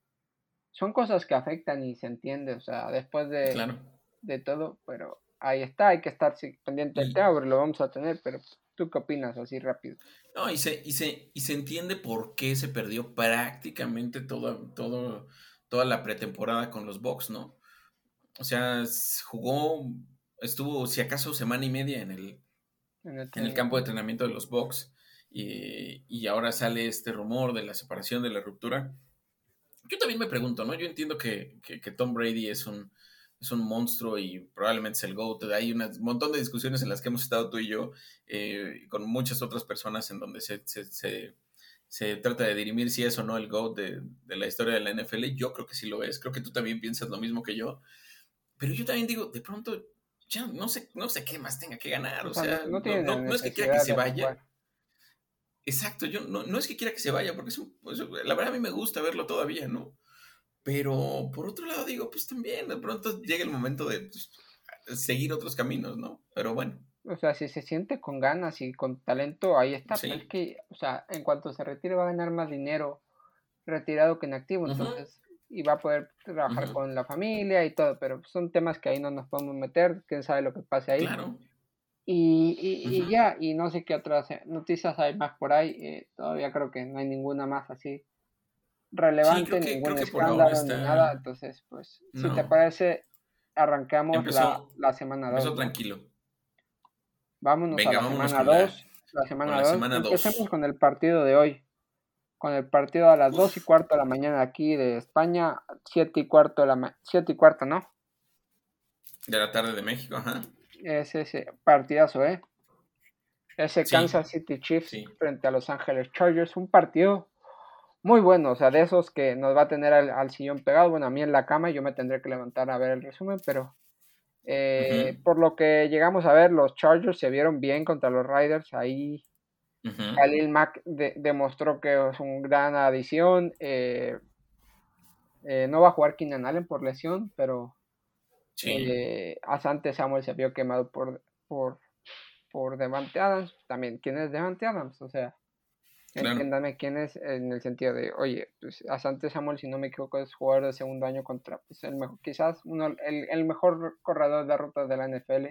Son cosas que afectan y se entiende, o sea, después de, de todo, pero ahí está, hay que estar pendiente del tema, lo vamos a tener, pero ¿tú qué opinas así rápido? No, y se, y se, y se entiende por qué se perdió prácticamente toda, todo, toda la pretemporada con los Bucks, ¿no? O sea, jugó, estuvo si acaso semana y media en el, en el, campo de entrenamiento de los Bucks y, y, ahora sale este rumor de la separación, de la ruptura. Yo también me pregunto, ¿no? Yo entiendo que, que, que Tom Brady es un, es un monstruo y probablemente es el GOAT. Hay un montón de discusiones en las que hemos estado tú y yo, eh, con muchas otras personas, en donde se, se, trata de dirimir si es o no el GOAT de, la historia de la NFL. Yo creo que sí lo es. Creo que tú también piensas lo mismo que yo. Pero yo también digo, de pronto, ya no sé, no sé qué más tenga que ganar. O sea, no, es que quiera que se vaya. Exacto, yo no, no es que quiera que se vaya, porque es pues, la verdad a mí me gusta verlo todavía, ¿no? Pero por otro lado digo, pues también de pronto llega el momento de pues, seguir otros caminos, ¿no? Pero bueno. O sea, si se siente con ganas y con talento, ahí está. Pero es que, o sea, en cuanto se retire va a ganar más dinero retirado que en activo, entonces, y va a poder trabajar con la familia y todo, pero son temas que ahí no nos podemos meter, quién sabe lo que pase ahí. Claro. Y, y, ya, y no sé qué otras noticias hay más por ahí, eh, todavía creo que no hay ninguna más así relevante, ningún escándalo ni nada. Entonces, pues, si te parece, arrancamos la, la, semana 2. Empezó tranquilo. Vámonos a la semana 2. La, semana 2. Empecemos con el partido de hoy. Con el partido a las 2 y cuarto de la mañana aquí de España, 7 y cuarto de la 7 y cuarto, ¿no? De la tarde de México, ajá. Es ese partidazo, ¿eh? Ese Kansas City Chiefs frente a Los Ángeles Chargers, un partido muy bueno, o sea, de esos que nos va a tener al, sillón pegado, bueno, a mí en la cama yo me tendré que levantar a ver el resumen, pero eh, por lo que llegamos a ver, los Chargers se vieron bien contra los Riders, ahí Khalil Mack demostró que es una gran adición, eh, eh, no va a jugar Keenan Allen por lesión, pero sí. Asante Samuel se vio quemado por, por, por Devante Adams, también, ¿quién es Devante Adams? O sea... Entiéndame quién es en el sentido de, oye, pues Asante Samuel, si no me equivoco, es jugador de segundo año contra, pues el mejor, quizás uno, el, mejor corredor de rutas de la NFL.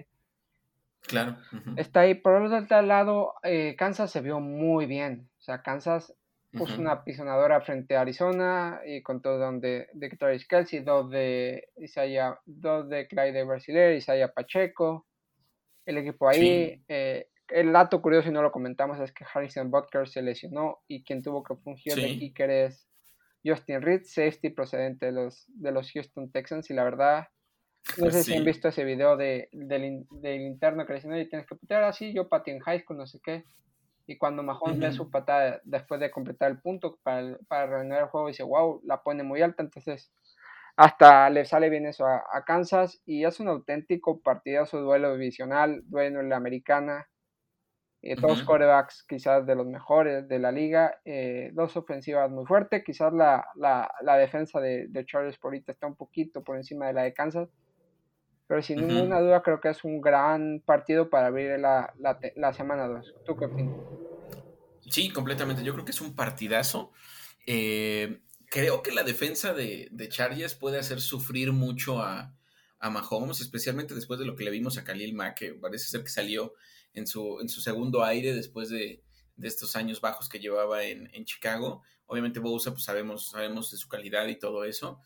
Claro. Está ahí. Por el otro lado, eh, Kansas se vio muy bien. O sea, Kansas puso una pisonadora frente a Arizona y con todo donde de Travis Kelsey, dos de Isaiah, dos de Clyde Brasiler, Isaiah Pacheco. El equipo ahí. Eh, el dato curioso, y no lo comentamos, es que Harrison Butker se lesionó y quien tuvo que fungir de kicker es Justin Reed, safety procedente de los, de los Houston Texans. Y la verdad, no sé si han visto ese video de, del, del, interno que le dice, y tienes que putear así, yo patí en high school, no sé qué. Y cuando Mahomes ve su patada después de completar el punto para, para el juego, dice, wow, la pone muy alta. Entonces, hasta le sale bien eso a, Kansas. Y es un auténtico partidazo, duelo divisional, duelo en la americana. Eh, dos corebacks quizás de los mejores de la liga, eh, dos ofensivas muy fuertes, quizás la, la, defensa de, de, Charles por ahorita está un poquito por encima de la de Kansas, pero sin ninguna duda creo que es un gran partido para abrir la, la semana 2. ¿Tú qué opinas? Sí, completamente, yo creo que es un partidazo. Eh, creo que la defensa de, de Chargers puede hacer sufrir mucho a, a Mahomes, especialmente después de lo que le vimos a Khalil Mack, que parece ser que salió en su, en su segundo aire después de, estos años bajos que llevaba en, Chicago. Obviamente Bosa, pues sabemos, sabemos de su calidad y todo eso.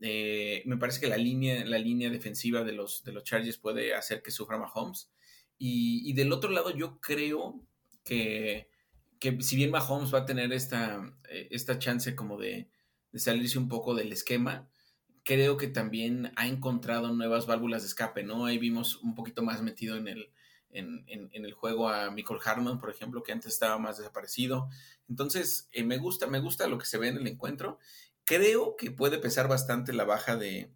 Eh, me parece que la línea, la línea defensiva de los, de los Chargers puede hacer que sufra Mahomes. Y, y del otro lado, yo creo que, que, si bien Mahomes va a tener esta, eh, esta chance como de, de, salirse un poco del esquema, creo que también ha encontrado nuevas válvulas de escape, ¿no? Ahí vimos un poquito más metido en el, en, el juego a Michael Harman, por ejemplo, que antes estaba más desaparecido. Entonces, eh, me gusta, me gusta lo que se ve en el encuentro. Creo que puede pesar bastante la baja de,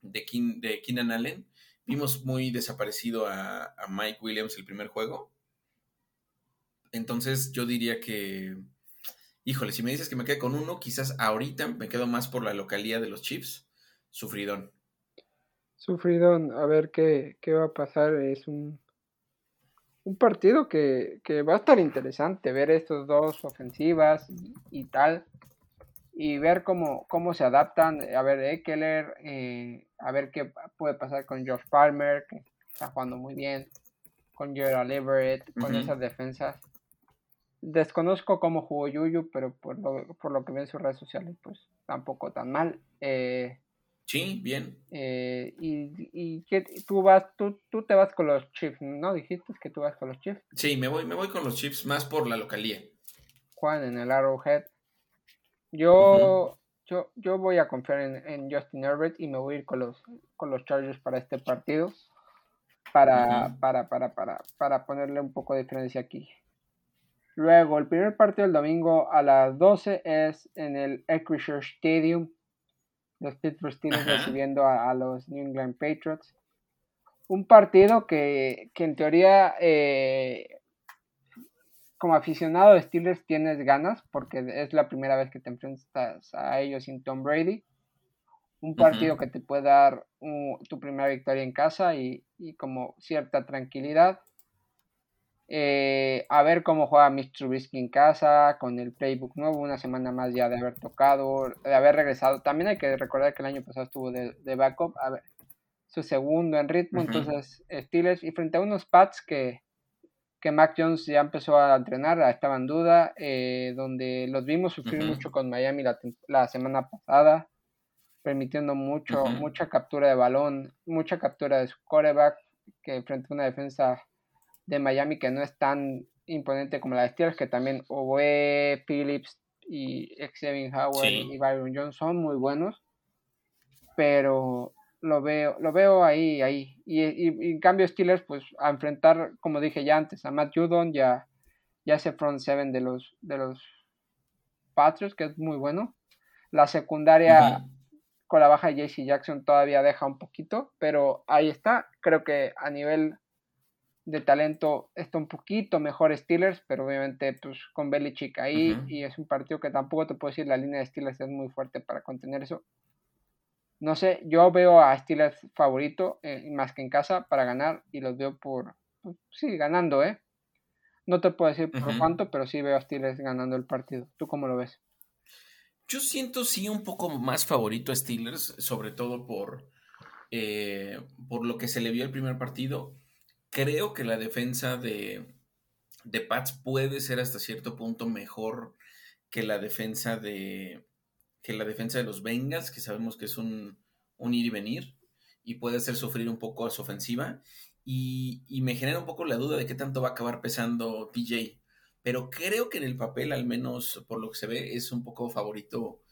de, de Keenan Allen. Vimos muy desaparecido a, Mike Williams el primer juego. Entonces, yo diría que, híjole, si me dices que me quede con uno, quizás ahorita me quedo más por la localía de los Chiefs. Sufridón. Sufridón, a ver qué, qué va a pasar. Es un un partido que, va a estar interesante ver estos dos ofensivas y, tal y ver cómo, cómo se adaptan, a ver Eckler, eh, a ver qué puede pasar con Josh Palmer, que está jugando muy bien, con Gerald Everett, con esas defensas. Desconozco cómo jugó Yuyu, pero por lo, por lo que ven en sus redes sociales, pues tampoco tan mal. Eh, Sí, bien. Eh, y, y que tú vas, tú, tú te vas con los Chiefs, ¿no? Dijiste que tú vas con los Chiefs. Sí, me voy, me voy con los Chiefs más por la localía. Juan en el Arrowhead. Yo, yo, yo voy a confiar en, Justin Herbert y me voy a ir con los, con los Chargers para este partido. Para, para, para, para, para ponerle un poco de diferencia aquí. Luego, el primer partido del domingo a las 12 es en el Acrisure Stadium los Pittsburgh Steelers recibiendo a, los New England Patriots. Un partido que, en teoría, eh, como aficionado de Steelers, tienes ganas, porque es la primera vez que te enfrentas a ellos sin Tom Brady. Un partido que te puede dar tu primera victoria en casa y, y como cierta tranquilidad. Eh, a ver cómo juega Mitch Trubisky en casa, con el playbook nuevo, una semana más ya de haber tocado, de haber regresado. También hay que recordar que el año pasado estuvo de, backup, a ver, su segundo en ritmo, entonces Steelers, y frente a unos Pats que, que Mac Jones ya empezó a entrenar, estaba en duda, eh, donde los vimos sufrir mucho con Miami la, semana pasada, permitiendo mucho, mucha captura de balón, mucha captura de su coreback, que frente a una defensa de Miami que no es tan imponente como la de Steelers, que también Owe, Phillips y Xavier Howard y Byron Jones son muy buenos, pero lo veo, lo veo ahí, ahí. Y, en cambio Steelers, pues a enfrentar, como dije ya antes, a Matt Judon, ya, ya ese front seven de los, de los Patriots, que es muy bueno. La secundaria con la baja de JC Jackson todavía deja un poquito, pero ahí está. Creo que a nivel de talento está un poquito mejor Steelers, pero obviamente pues con Belichick ahí y es un partido que tampoco te puedo decir la línea de Steelers es muy fuerte para contener eso. No sé, yo veo a Steelers favorito eh, más que en casa para ganar y los veo por, pues, sí, ganando, ¿eh? No te puedo decir por cuánto, pero sí veo a Steelers ganando el partido. ¿Tú cómo lo ves? Yo siento sí un poco más favorito a Steelers, sobre todo por, eh, por lo que se le vio el primer partido creo que la defensa de, de Pats puede ser hasta cierto punto mejor que la defensa de que la defensa de los Bengals, que sabemos que es un, un ir y venir y puede hacer sufrir un poco a su ofensiva. Y, me genera un poco la duda de qué tanto va a acabar pesando TJ. Pero creo que en el papel, al menos por lo que se ve, es un poco favorito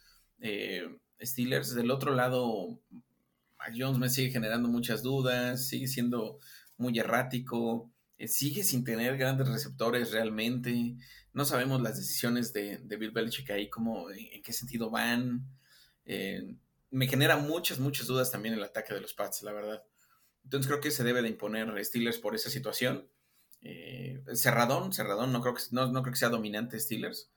eh, Steelers. Del otro lado, Jones me sigue generando muchas dudas, sigue siendo muy errático, eh, sigue sin tener grandes receptores realmente. No sabemos las decisiones de, Bill Belichick ahí, cómo, en, qué sentido van. Eh, me genera muchas, muchas dudas también el ataque de los Pats, la verdad. Entonces creo que se debe de imponer Steelers por esa situación. Eh, cerradón, cerradón, no creo, que, no, creo que sea dominante Steelers,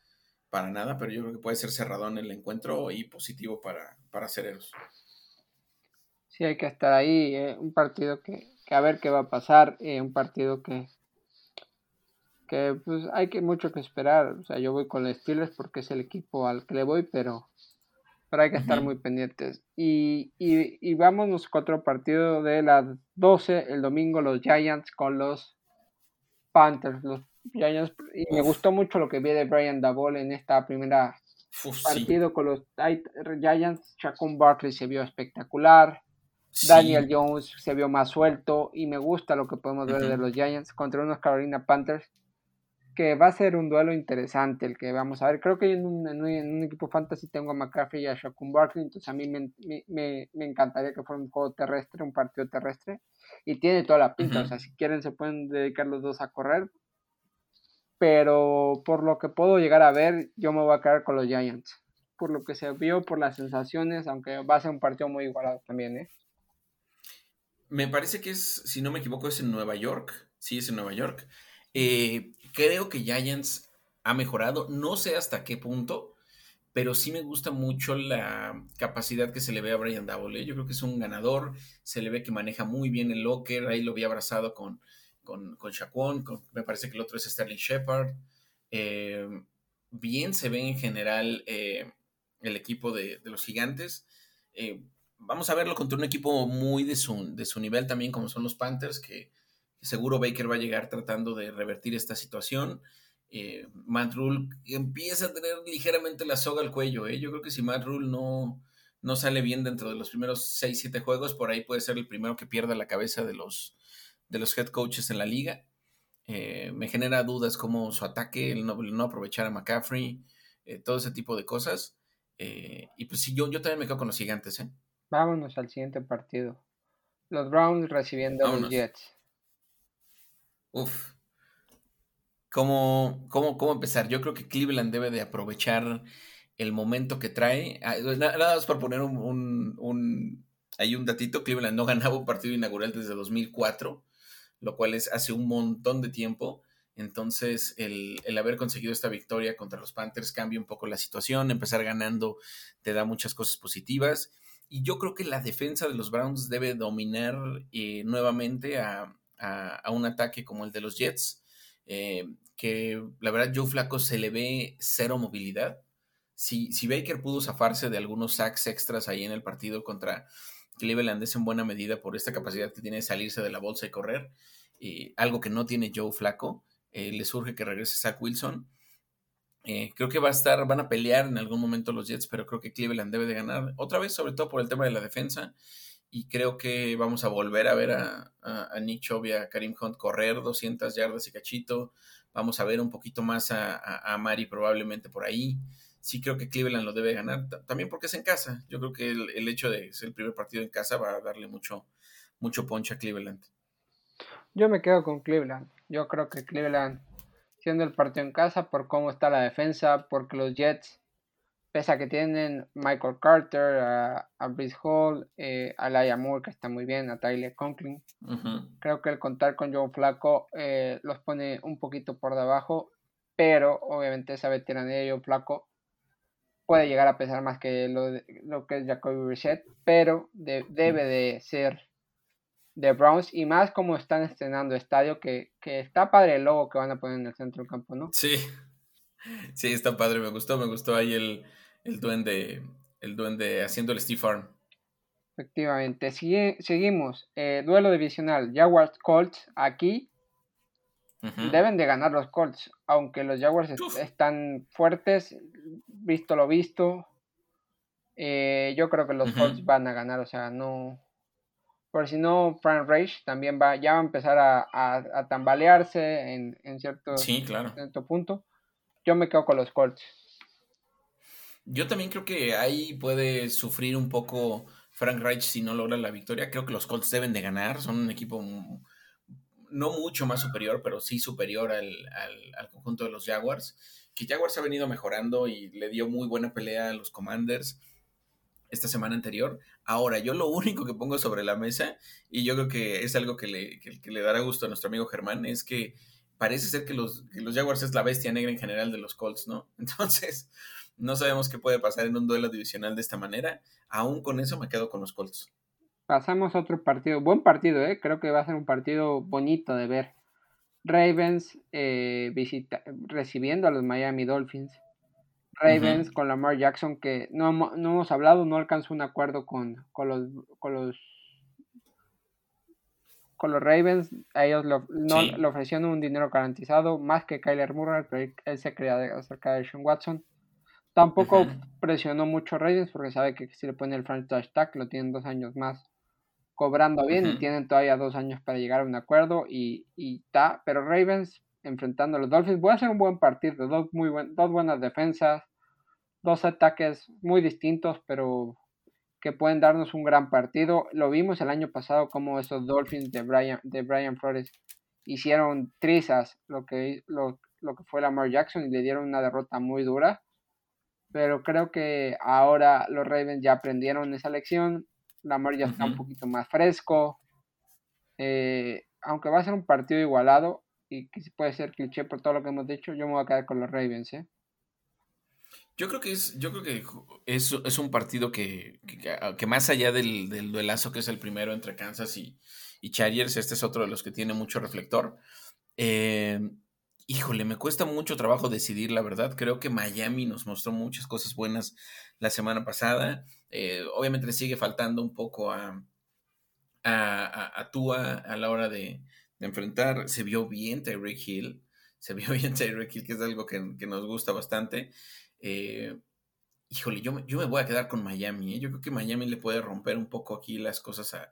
para nada, pero yo creo que puede ser cerradón el encuentro y positivo para, para Cereros. Sí, hay que estar ahí, un partido que a ver qué va a pasar. en un partido que, que pues hay que mucho que esperar. O sea, yo voy con los Steelers porque es el equipo al que le voy, pero, pero hay que estar muy pendientes. Y, y, y vámonos con otro partido de las 12 el domingo, los Giants con los Panthers. Los Giants, y me gustó mucho lo que vi de Brian Dabol en esta primera partido con los Giants. Chacon Barkley se vio espectacular. Daniel Jones se vio más suelto y me gusta lo que podemos ver de los Giants contra unos Carolina Panthers que va a ser un duelo interesante el que vamos a ver. Creo que en un, equipo fantasy tengo a McCaffrey y a Shaquem Barkley, entonces a mí me, encantaría que fuera un juego terrestre, un partido terrestre, y tiene toda la pinta, o sea, si quieren se pueden dedicar los dos a correr, pero por lo que puedo llegar a ver, yo me voy a quedar con los Giants, por lo que se vio, por las sensaciones, aunque va a ser un partido muy igualado también, ¿eh? Me parece que es, si no me equivoco, es en Nueva York. Sí, es en Nueva York. Eh, creo que Giants ha mejorado. No sé hasta qué punto, pero sí me gusta mucho la capacidad que se le ve a Brian Double. Yo creo que es un ganador. Se le ve que maneja muy bien el locker. Ahí lo vi abrazado con, con, Shaquon, me parece que el otro es Sterling Shepard. Eh, bien se ve en general eh, el equipo de, los gigantes. Eh, vamos a verlo contra un equipo muy de su, de su nivel también, como son los Panthers, que, seguro Baker va a llegar tratando de revertir esta situación. Matt Rule empieza a tener ligeramente la soga al cuello. Yo creo que si Matt Rule no, no sale bien dentro de los primeros 6-7 juegos, por ahí puede ser el primero que pierda la cabeza de los, de los head coaches en la liga. Eh, me genera dudas como su ataque, el no, aprovechar a McCaffrey, eh, todo ese tipo de cosas. Eh, y pues sí, yo, yo también me quedo con los gigantes. ¿eh? Vámonos al siguiente partido. Los Browns recibiendo a los Jets. Uf. ¿Cómo, cómo, ¿Cómo empezar? Yo creo que Cleveland debe de aprovechar el momento que trae. Ah, nada más por poner un, un, hay un datito, Cleveland no ganaba un partido inaugural desde 2004 lo cual es hace un montón de tiempo. Entonces, el, haber conseguido esta victoria contra los Panthers cambia un poco la situación. Empezar ganando te da muchas cosas positivas. Y yo creo que la defensa de los Browns debe dominar eh, nuevamente a, un ataque como el de los Jets. Eh, que la verdad, Joe Flaco se le ve cero movilidad. Si, si Baker pudo zafarse de algunos sacks extras ahí en el partido contra Cleveland es en buena medida por esta capacidad que tiene de salirse de la bolsa y correr, y algo que no tiene Joe Flaco. Eh, le surge que regrese Zach Wilson. Eh, creo que va a estar, van a pelear en algún momento los Jets, pero creo que Cleveland debe de ganar otra vez, sobre todo por el tema de la defensa. Y creo que vamos a volver a ver a, Nick Chubb y a Karim Hunt correr 200 yardas y cachito. Vamos a ver un poquito más a, a Mari probablemente por ahí sí creo que Cleveland lo debe ganar, también porque es en casa. Yo creo que el, hecho de ser el primer partido en casa va a darle mucho, mucho ponche a Cleveland. Yo me quedo con Cleveland. Yo creo que Cleveland, siendo el partido en casa, por cómo está la defensa, porque los Jets, pese a que tienen Michael Carter, a, a Brice Hall, eh, a Laia Moore, que está muy bien, a Tyler Conklin, creo que el contar con Joe Flaco eh, los pone un poquito por debajo, pero obviamente esa veteranía de Joe Flaco puede llegar a pesar más que lo, lo que es Jacoby Brissett, pero debe de ser de Browns y más como están estrenando estadio, que, está padre el logo que van a poner en el centro del campo, ¿no? Sí, sí, está padre, me gustó, me gustó ahí el, el duende, el duende haciendo el Steve Farm. Efectivamente, seguimos, eh, duelo divisional, Jaguars Colts, aquí deben de ganar los Colts, aunque los Jaguars están fuertes, visto lo visto, eh, yo creo que los Colts van a ganar, o sea, no... Por si no, Frank Reich también va, ya va a empezar a, tambalearse en, cierto, cierto punto. Yo me quedo con los Colts. Yo también creo que ahí puede sufrir un poco Frank Reich si no logra la victoria. Creo que los Colts deben de ganar. Son un equipo no mucho más superior, pero sí superior al, al, conjunto de los Jaguars. Que Jaguars ha venido mejorando y le dio muy buena pelea a los Commanders esta semana anterior. Ahora, yo lo único que pongo sobre la mesa, y yo creo que es algo que le, que, le dará gusto a nuestro amigo Germán, es que parece ser que los, los Jaguars es la bestia negra en general de los Colts, ¿no? Entonces, no sabemos qué puede pasar en un duelo divisional de esta manera. Aún con eso me quedo con los Colts. Pasamos a otro partido. Buen partido, ¿eh? Creo que va a ser un partido bonito de ver. Ravens eh, visita, recibiendo a los Miami Dolphins. Ravens con Lamar Jackson, que no, no, hemos hablado, no alcanzó un acuerdo con, con los, con los con los Ravens. A ellos no, le ofrecieron un dinero garantizado, más que Kyler Murray, pero él se creía acerca de Sean Watson. Tampoco presionó mucho Ravens porque sabe que si le pone el franchise tag lo tienen dos años más cobrando bien y tienen todavía dos años para llegar a un acuerdo y, está, pero Ravens enfrentando a los Dolphins, voy a ser un buen partido, dos, muy buen, dos buenas defensas, dos ataques muy distintos, pero que pueden darnos un gran partido. Lo vimos el año pasado como esos Dolphins de Brian, de Brian Flores hicieron trizas lo que, lo, lo que fue Lamar Jackson y le dieron una derrota muy dura. Pero creo que ahora los Ravens ya aprendieron esa lección Lamar ya está un poquito más fresco. Eh, aunque va a ser un partido igualado y que puede ser cliché por todo lo que hemos dicho, yo me voy a quedar con los Ravens. ¿eh? Yo creo que es, yo creo que es, un partido que, que, más allá del, del, duelazo que es el primero entre Kansas y, y Chargers, este es otro de los que tiene mucho reflector. Eh, híjole, me cuesta mucho trabajo decidir, la verdad. Creo que Miami nos mostró muchas cosas buenas la semana pasada. Eh, obviamente le sigue faltando un poco a, a, a, Tua a la hora de, enfrentar. Se vio bien Tyreek Hill. Se vio bien Tyreek Hill, que es algo que, nos gusta bastante. Eh, híjole, yo, yo, me voy a quedar con Miami. ¿eh? Yo creo que Miami le puede romper un poco aquí las cosas a,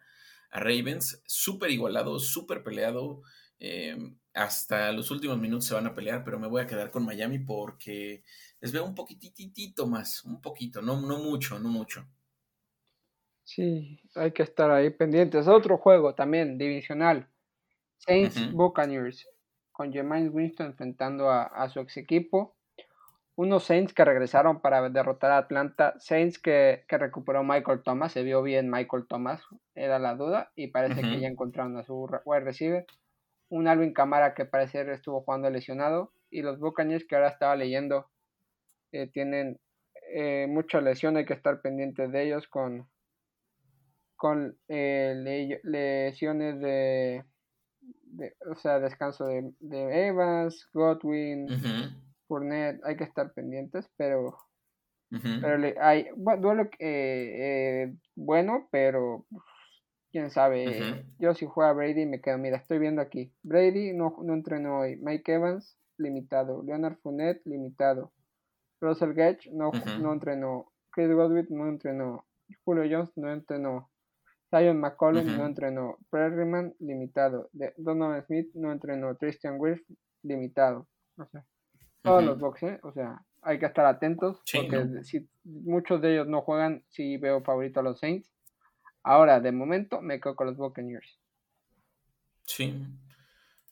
Ravens. Súper igualado, súper peleado. Eh, hasta los últimos minutos se van a pelear, pero me voy a quedar con Miami porque les veo un poquititito más, un poquito, no, no mucho, no mucho. Sí, hay que estar ahí pendientes. Otro juego también divisional. Saints Buccaneers con Jermaine Winston enfrentando a, su ex equipo. Unos Saints que regresaron para derrotar a Atlanta. Saints que, recuperó Michael Thomas. Se vio bien Michael Thomas, era la duda. Y parece que ya encontraron a su wide receiver un Alvin Camara que parece estuvo jugando lesionado y los Buccaneers que ahora estaba leyendo eh, tienen eh, mucha lesión, hay que estar pendientes de ellos con, con eh, lesiones de, o sea, descanso de, Evans, Godwin, Fournette, hay que estar pendientes, pero, pero hay, bueno, duelo bueno, pero quién sabe. Yo si juega Brady me quedo, mira, estoy viendo aquí. Brady no, no entrenó hoy. Mike Evans, limitado. Leonard Fournette, limitado. Russell Gage no, no entrenó. Chris Godwin no entrenó. Julio Jones no entrenó. Zion McCollum no entrenó. Perryman, limitado. Donovan Smith no entrenó. Christian Wirth, limitado. O sea, todos los boxes, o sea, hay que estar atentos porque si muchos de ellos no juegan, si veo favorito a los Saints Ahora, de momento, me quedo con los Buccaneers. Sí.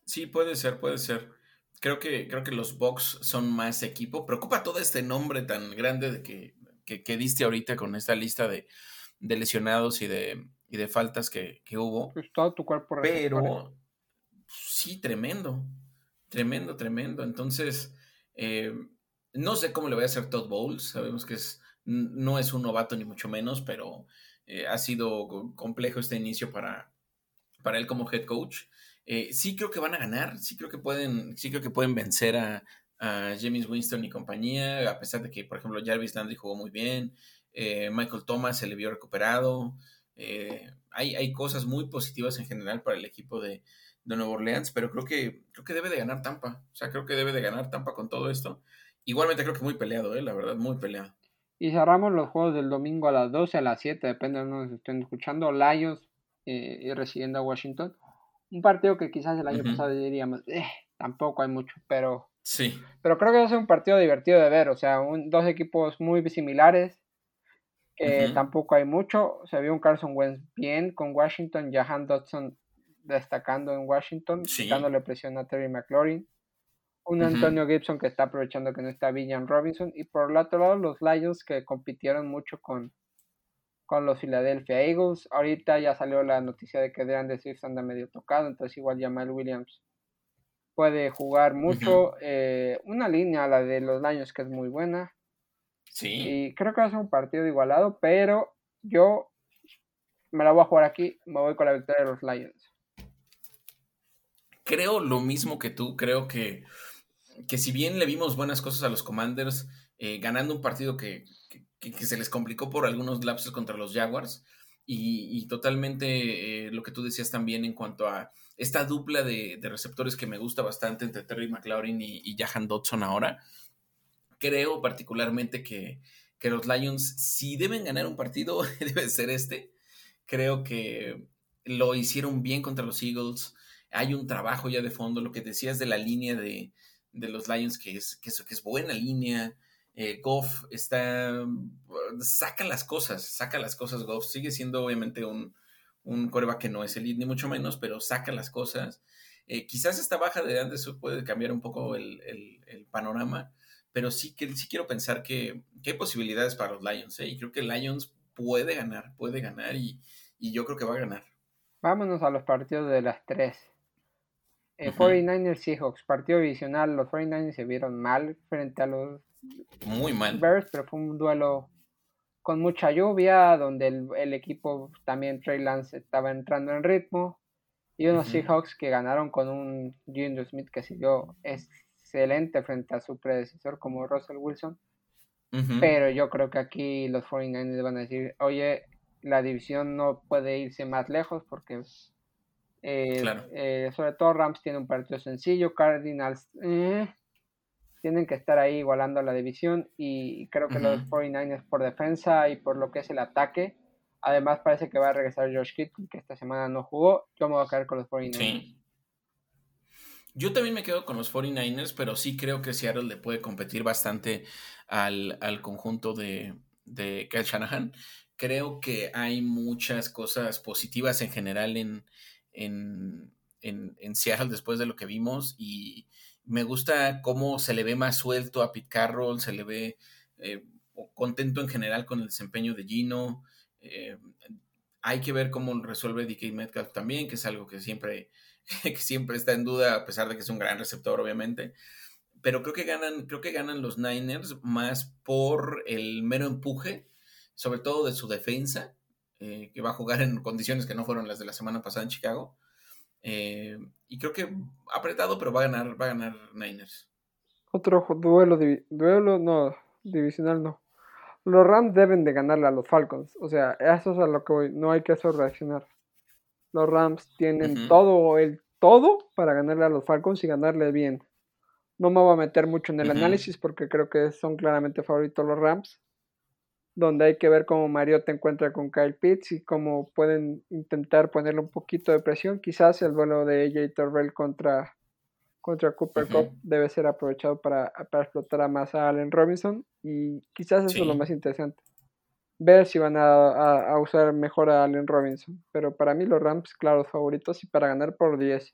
Sí, puede ser, puede ser. Creo que, creo que los Bucks son más equipo. Preocupa todo este nombre tan grande de que, que, diste ahorita con esta lista de, lesionados y de, y de faltas que, hubo. Pues todo tu cuerpo Pero sí, tremendo. Tremendo, tremendo. Entonces, eh, no sé cómo le voy a hacer Todd Bowles. Sabemos que es, no es un novato ni mucho menos, pero eh, ha sido complejo este inicio para, para él como head coach. Eh, sí creo que van a ganar, sí creo que pueden, sí creo que pueden vencer a, James Winston y compañía, a pesar de que, por ejemplo, Jarvis Landry jugó muy bien, Michael Thomas se le vio recuperado. hay, hay cosas muy positivas en general para el equipo de, de Nueva Orleans, pero creo que, creo que debe de ganar Tampa. O sea, creo que debe de ganar Tampa con todo esto. Igualmente creo que muy peleado, la verdad, muy peleado. Y cerramos los juegos del domingo a las 12, a las 7, depende de donde estén escuchando. Lions eh, y recibiendo a Washington. Un partido que quizás el año pasado diríamos, eh, tampoco hay mucho, pero. Sí. Pero creo que es un partido divertido de ver. O sea, dos equipos muy similares. que Tampoco hay mucho. Se vio un Carson Wentz bien con Washington. Jahan Dodson destacando en Washington, dándole presión a Terry McLaurin un Antonio Gibson que está aprovechando que no está Villan Robinson y por el otro lado los Lions que compitieron mucho con, con los Philadelphia Eagles. Ahorita ya salió la noticia de que de Swift anda medio tocado, entonces igual Jamal Williams puede jugar mucho. Eh, una línea, la de los Lions, que es muy buena. Sí. Y creo que va a ser un partido igualado, pero yo me la voy a jugar aquí, me voy con la victoria de los Lions. Creo lo mismo que tú, creo que que si bien le vimos buenas cosas a los Commanders, eh, ganando un partido que, se les complicó por algunos lapsos contra los Jaguars, y, totalmente eh, lo que tú decías también en cuanto a esta dupla de, receptores que me gusta bastante entre Terry McLaurin y, Jahan Dodson ahora, creo particularmente que, que los Lions, si deben ganar un partido, debe ser este. Creo que lo hicieron bien contra los Eagles. Hay un trabajo ya de fondo, lo que decías de la línea de, los Lions, que es, buena línea. Eh, Goff está. Saca las cosas, saca las cosas Goff. Sigue siendo obviamente un, un coreback que no es elite, ni mucho menos, pero saca las cosas. Eh, quizás esta baja de Anderson puede cambiar un poco el, panorama, pero sí, que, sí quiero pensar que, hay posibilidades para los Lions, ¿eh? y creo que Lions puede ganar, puede ganar, y yo creo que va a ganar. Vámonos a los partidos de las tres. 49ers eh, Seahawks, partido divisional. Los 49ers se vieron mal frente a los Muy mal. Bears, pero fue un duelo con mucha lluvia, donde el, equipo también Trey Lance estaba entrando en ritmo. Y unos Seahawks que ganaron con un Junior Smith que siguió excelente frente a su predecesor como Russell Wilson. Pero yo creo que aquí los 49ers van a decir, oye, la división no puede irse más lejos porque eh, eh, sobre todo Rams tiene un partido sencillo, Cardinals eh, tienen que estar ahí igualando la división y creo que los 49ers por defensa y por lo que es el ataque, además parece que va a regresar Josh Kittle que esta semana no jugó, yo me voy a quedar con los 49ers. Yo también me quedo con los 49ers, pero sí creo que Seattle le puede competir bastante al, conjunto de, de Kyle Shanahan. Creo que hay muchas cosas positivas en general en, en, Seattle después de lo que vimos y me gusta cómo se le ve más suelto a Pete Carroll, se le ve eh, contento en general con el desempeño de Gino. Eh, hay que ver cómo resuelve DK Metcalf también, que es algo que siempre que siempre está en duda, a pesar de que es un gran receptor, obviamente. Pero creo que ganan, creo que ganan los Niners más por el mero empuje, sobre todo de su defensa, eh, que va a jugar en condiciones que no fueron las de la semana pasada en Chicago. Eh, y creo que apretado, pero va a ganar, va a ganar Niners. Otro duelo, duelo no, divisional no. Los Rams deben de ganarle a los Falcons. O sea, eso es a lo que voy. No hay que eso reaccionar. Los Rams tienen todo el todo para ganarle a los Falcons y ganarle bien. No me voy a meter mucho en el análisis porque creo que son claramente favoritos los Rams. Donde hay que ver cómo Mario te encuentra con Kyle Pitts y cómo pueden intentar ponerle un poquito de presión. Quizás el vuelo de AJ contra, contra Cooper Cup debe ser aprovechado para, explotar a más a Allen Robinson. Y quizás eso es lo más interesante ver si van a, usar mejor a Allen Robinson. Pero para mí los Rams, claro, favoritos y para ganar por 10.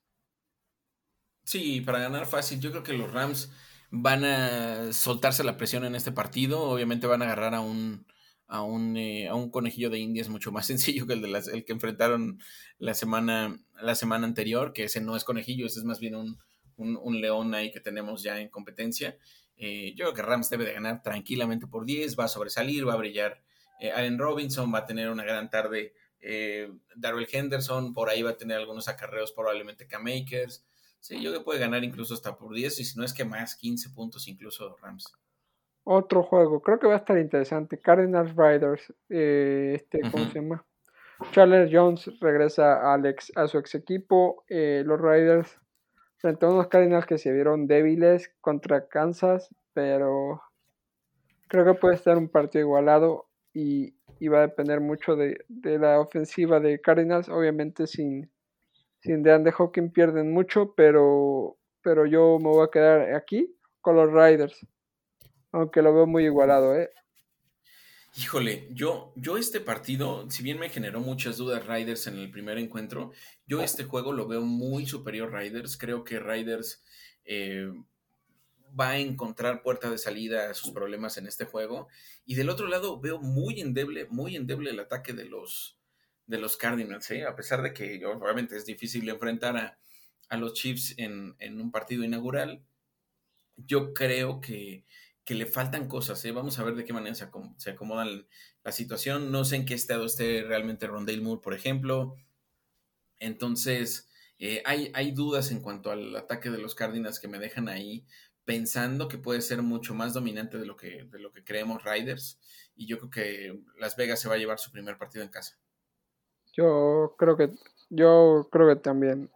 Sí, para ganar fácil. Yo creo que los Rams van a soltarse la presión en este partido. Obviamente van a agarrar a un, a un, eh, a un conejillo de indias mucho más sencillo que el, de el que enfrentaron la semana, la semana anterior, que ese no es conejillo, ese es más bien un, un, león ahí que tenemos ya en competencia. Eh, yo creo que Rams debe de ganar tranquilamente por 10, va a sobresalir, va a brillar eh, Allen Robinson va a tener una gran tarde. Eh, Darrell Henderson, por ahí va a tener algunos acarreos, probablemente K-Makers. Sí, yo creo que puede ganar incluso hasta por 10, y si no es que más, 15 puntos incluso Rams. Otro juego, creo que va a estar interesante. Cardinals Riders, eh, este, ¿cómo se llama? Charles Jones regresa a, Alex, a su ex equipo. los Riders frente a unos Cardinals que se vieron débiles contra Kansas, pero creo que puede estar un partido igualado y, va a depender mucho de, la ofensiva de Cardinals. Obviamente sin, sin DeAndre Hawking pierden mucho, pero, pero yo me voy a quedar aquí con los Riders. Aunque lo veo muy igualado, ¿eh? Híjole, yo, yo este partido, si bien me generó muchas dudas Riders en el primer encuentro, yo este juego lo veo muy superior Riders. Creo que Riders eh, va a encontrar puerta de salida a sus problemas en este juego. Y del otro lado veo muy endeble, muy endeble el ataque de los, de los Cardinals, ¿eh? a pesar de que obviamente es difícil enfrentar a, los Chiefs en, un partido inaugural. Yo creo que, le faltan cosas, ¿eh? vamos a ver de qué manera se, se acomoda la situación. No sé en qué estado esté realmente Rondale Moore, por ejemplo. Entonces, eh, hay, hay, dudas en cuanto al ataque de los Cardinals que me dejan ahí pensando que puede ser mucho más dominante de lo que, de lo que creemos Riders. Y yo creo que Las Vegas se va a llevar su primer partido en casa. Yo creo que, yo creo que también.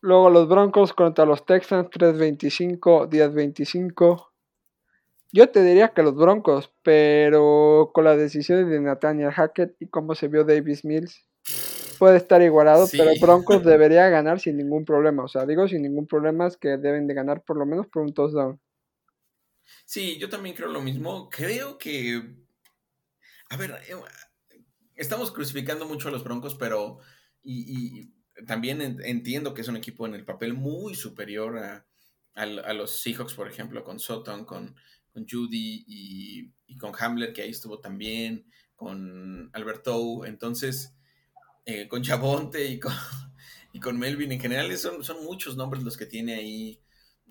Luego los Broncos contra los Texans, 3-25, 10-25. Yo te diría que los Broncos, pero con las decisiones de Nathaniel Hackett y cómo se vio Davis Mills, puede estar igualado, pero Broncos debería ganar sin ningún problema. O sea, digo sin ningún problema es que deben de ganar por lo menos por un touchdown. Sí, yo también creo lo mismo. Creo que. A ver, eh, estamos crucificando mucho a los Broncos, pero. Y, también entiendo que es un equipo en el papel muy superior a, a, los Seahawks, por ejemplo, con Sutton, con, con Judy y, y, con Hamler, que ahí estuvo también, con Alberto. Entonces eh, con Chabonte y con, Melvin en general, son, son muchos nombres los que tiene ahí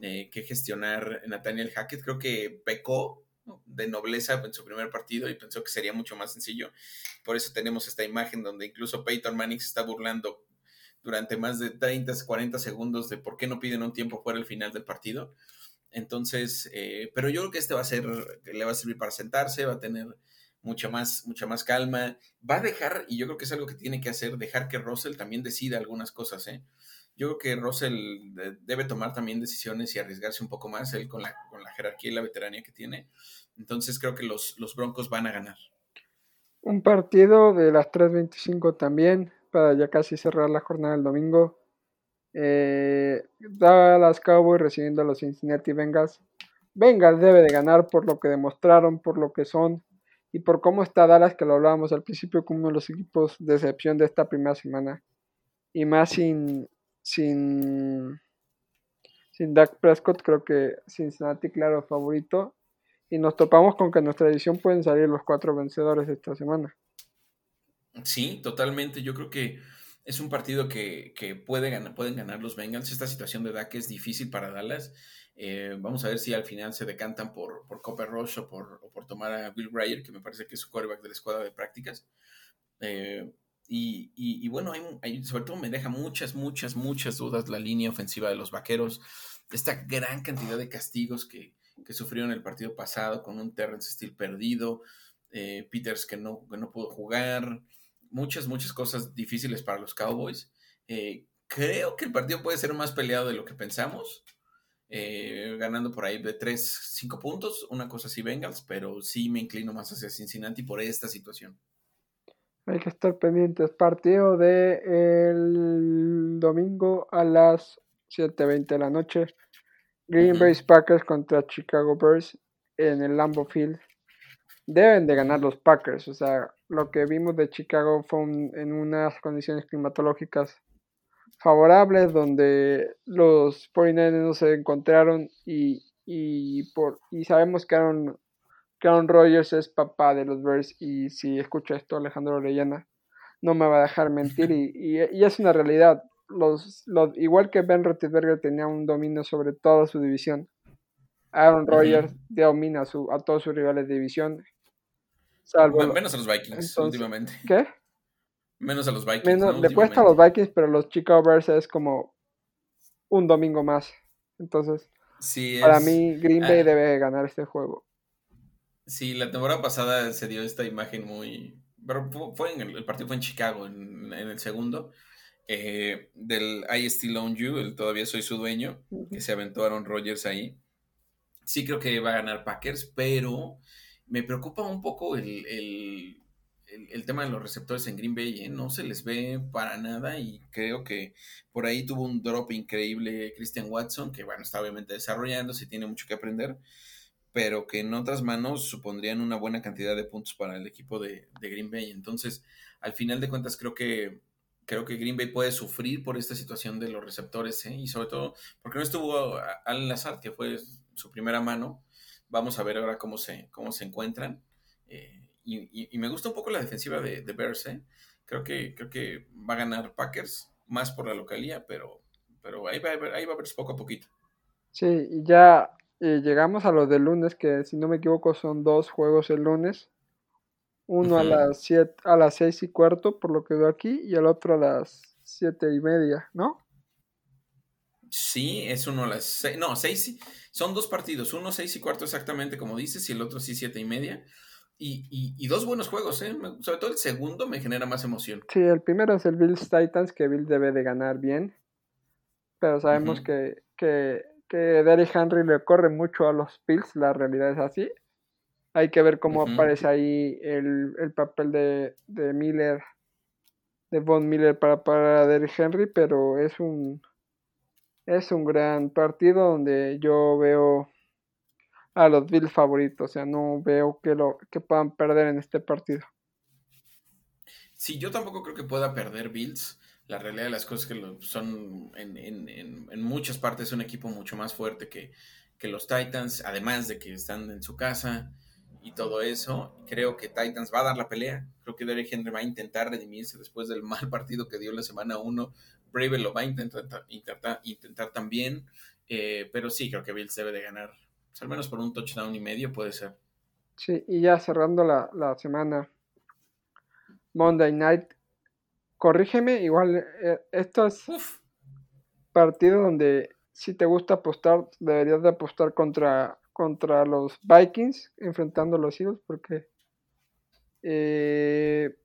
eh, que gestionar Nathaniel Hackett. Creo que pecó de nobleza en su primer partido y pensó que sería mucho más sencillo. Por eso tenemos esta imagen donde incluso Peyton Manning se está burlando durante más de 30, 40 segundos de por qué no piden un tiempo fuera el final del partido. Entonces, eh, pero yo creo que este va a ser, le va a servir para sentarse, va a tener mucha más, mucha más calma. Va a dejar, y yo creo que es algo que tiene que hacer, dejar que Russell también decida algunas cosas, ¿eh? Yo creo que Russell debe tomar también decisiones y arriesgarse un poco más, él con la, con la jerarquía y la veteranía que tiene. Entonces creo que los, los Broncos van a ganar. Un partido de las 3.25 también, para ya casi cerrar la jornada del domingo. Eh, Dallas Cowboys recibiendo a los Cincinnati Bengals. Bengals debe de ganar por lo que demostraron, por lo que son y por cómo está Dallas, que lo hablábamos al principio como uno de los equipos de excepción de esta primera semana. Y más sin, sin, sin Dak Prescott, creo que Cincinnati, claro, favorito. Y nos topamos con que en nuestra edición pueden salir los cuatro vencedores esta semana. Sí, totalmente. Yo creo que es un partido que, puede ganar, pueden ganar los Bengals. Esta situación de Dak es difícil para Dallas. Eh, vamos a ver si al final se decantan por, por Copper Rush o por, por tomar a Bill Breyer, que me parece que es su quarterback de la escuadra de prácticas. Eh, y, bueno, sobre todo me deja muchas, muchas, muchas dudas la línea ofensiva de los vaqueros. Esta gran cantidad de castigos que, que sufrieron el partido pasado con un Terrence Steele perdido, eh, Peters que no, que no pudo jugar, muchas, muchas cosas difíciles para los Cowboys. Eh, creo que el partido puede ser más peleado de lo que pensamos. Eh, ganando por ahí de 3, 5 puntos, una cosa así Bengals, pero sí me inclino más hacia Cincinnati por esta situación. Hay que estar pendientes. Partido de el domingo a las 7.20 de la noche. Green Bay Packers contra Chicago Bears en el Lambeau Field. Deben de ganar los Packers. O sea, lo que vimos de Chicago fue en unas condiciones climatológicas favorables donde los 49ers no se encontraron y, y, por, y sabemos que Aaron, que Aaron Rodgers es papá de los Bears y si escucha esto Alejandro Orellana no me va a dejar mentir y, y, es una realidad. Los, los, igual que Ben Roethlisberger tenía un dominio sobre toda su división, Aaron Rodgers domina su, a todos sus rivales de división. Salvo, menos a los Vikings últimamente. ¿Qué? Menos a los Vikings. Le cuesta a los Vikings, pero los Chicago Bears es como un domingo más. Entonces, para mí, Green Bay ah. debe ganar este juego. Sí, la temporada pasada se dio esta imagen muy. Pero fue en el, partido fue en Chicago, en, el segundo. Eh, del I Still Own You, el todavía soy su dueño, que se aventó Aaron Rodgers ahí. Sí creo que va a ganar Packers, pero me preocupa un poco el el, tema de los receptores en Green Bay, ¿eh? no se les ve para nada y creo que por ahí tuvo un drop increíble Christian Watson, que bueno, está obviamente desarrollándose, tiene mucho que aprender, pero que en otras manos supondrían una buena cantidad de puntos para el equipo de, Green Bay. Entonces, al final de cuentas, creo que creo que Green Bay puede sufrir por esta situación de los receptores, ¿eh? y sobre todo porque no estuvo Alan Lazard, que fue su primera mano. Vamos a ver ahora cómo se, cómo se encuentran. Eh, y, me gusta un poco la defensiva de, de Bears, ¿eh? Creo que, creo que va a ganar Packers, más por la localía, pero, pero ahí, va, ahí va a verse poco a poquito. Sí, y ya eh, llegamos a lo del lunes, que si no me equivoco son dos juegos el lunes. Uno a las siete, a las seis y cuarto, por lo que veo aquí, y el otro a las siete y media, ¿no? Sí, es uno a las seis, no, seis, son dos partidos, uno seis y cuarto exactamente como dices, y el otro sí siete y media. Y, dos buenos juegos, ¿eh? Sobre todo el segundo me genera más emoción. Sí, el primero es el Bills Titans, que Bill debe de ganar bien. Pero sabemos que, que, que Derrick Henry le corre mucho a los Bills, la realidad es así. Hay que ver cómo aparece ahí el, papel de, de, Miller, de Von Miller para, para Derrick Henry, pero es un, es un gran partido donde yo veo a los Bills favoritos. O sea, no veo que, lo, que puedan perder en este partido. Sí, yo tampoco creo que pueda perder Bills. La realidad de las cosas es que son en, en, muchas partes un equipo mucho más fuerte que, que los Titans, además de que están en su casa y todo eso. Creo que Titans va a dar la pelea. Creo que Derek Henry va a intentar redimirse después del mal partido que dio la semana 1. Brave lo va a intentar, intentar, intentar también. Eh, pero sí, creo que Bills debe de ganar. Pues, al menos por un touchdown y medio puede ser. Sí, y ya cerrando la, semana. Monday Night. Corrígeme, igual eh, esto es partido donde si te gusta apostar, deberías de apostar contra, contra los Vikings, enfrentando a los Eagles, porque eh,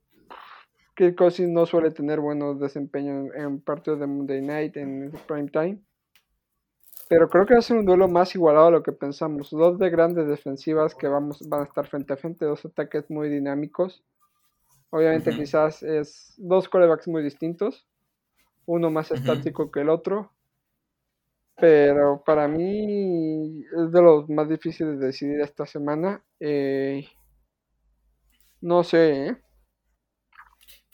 Kirk Cousins no suele tener buenos desempeños en, partidos de Monday Night, en prime time. Pero creo que va a ser un duelo más igualado a lo que pensamos. Dos de grandes defensivas que vamos, van a estar frente a frente, dos ataques muy dinámicos. Obviamente quizás es dos corebacks muy distintos, uno más estático que el otro. Pero para mí es de los más difíciles de decidir esta semana. Eh, no sé, ¿eh?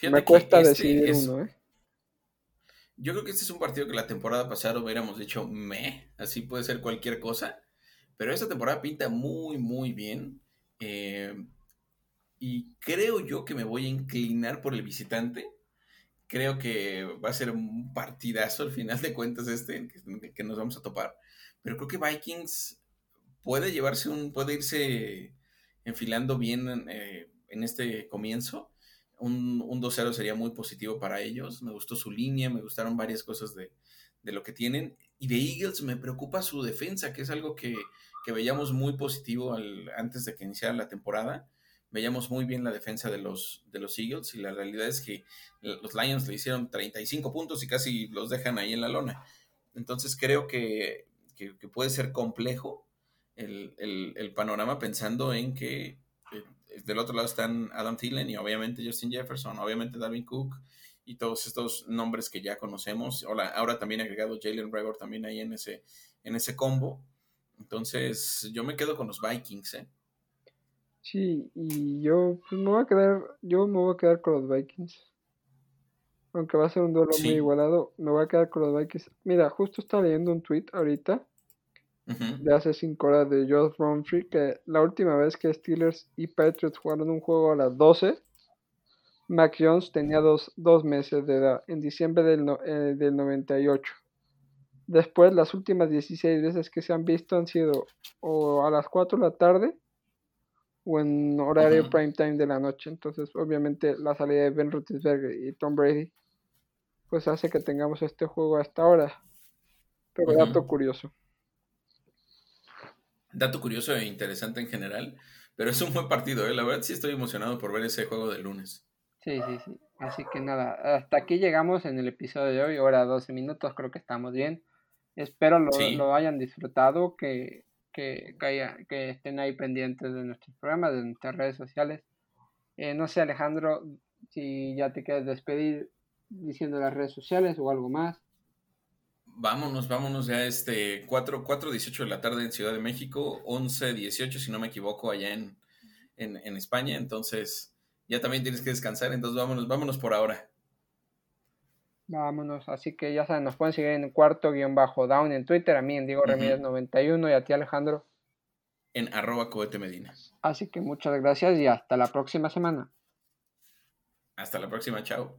Me cuesta este decidir uno, ¿eh? Yo creo que este es un partido que la temporada pasada hubiéramos dicho me, así puede ser cualquier cosa, pero esta temporada pinta muy, muy bien. Eh, y creo yo que me voy a inclinar por el visitante. Creo que va a ser un partidazo al final de cuentas este que, que nos vamos a topar. Pero creo que Vikings puede llevarse un, puede irse enfilando bien eh, en este comienzo un, un 2-0 sería muy positivo para ellos. Me gustó su línea, me gustaron varias cosas de, lo que tienen. Y de Eagles me preocupa su defensa, que es algo que, veíamos muy positivo antes de que iniciara la temporada. Veíamos muy bien la defensa de los, de los Eagles y la realidad es que los Lions le hicieron 35 puntos y casi los dejan ahí en la lona. Entonces creo que, puede ser complejo el, el, panorama pensando en que del otro lado están Adam Thielen y obviamente Justin Jefferson, obviamente Dalvin Cook y todos estos nombres que ya conocemos. Ahora, ahora también agregado Jalen Rager también ahí en ese, en ese combo. Entonces, yo me quedo con los Vikings, ¿eh? Sí, y yo pues, me voy a quedar, yo me voy a quedar con los Vikings. Aunque va a ser un duelo muy igualado, me voy a quedar con los Vikings. Mira, justo estaba leyendo un tweet ahorita de hace 5 horas de Josh Roundtree, que la última vez que Steelers y Patriots jugaron un juego a las 12, Mac Jones tenía dos, meses de edad, en diciembre del, eh, del 98. Después, las últimas 16 veces que se han visto han sido o a las 4 de la tarde o en horario prime time de la noche. Entonces, obviamente, la salida de Ben Roethlisberger y Tom Brady pues hace que tengamos este juego a esta hora. Pero dato curioso. Dato curioso e interesante en general, pero es un buen partido, ¿eh? la verdad sí estoy emocionado por ver ese juego de lunes. Sí, sí, sí. Así que nada, hasta aquí llegamos en el episodio de hoy, hora 12 minutos, creo que estamos bien. Espero lo, lo hayan disfrutado, que, que, que, estén ahí pendientes de nuestros programas, de nuestras redes sociales. Eh, no sé, Alejandro, si ya te quieres despedir diciendo las redes sociales o algo más. Vámonos, vámonos ya este 4, 4, 18 de la tarde en Ciudad de México, 11, 18 si no me equivoco allá en, en, España, entonces ya también tienes que descansar, entonces vámonos, vámonos por ahora. Vámonos, así que ya saben, nos pueden seguir en cuarto guion bajo down en Twitter, a mí en Diego Ramírez 91 y a ti Alejandro. En arroba cohete medina. Así que muchas gracias y hasta la próxima semana. Hasta la próxima, chao.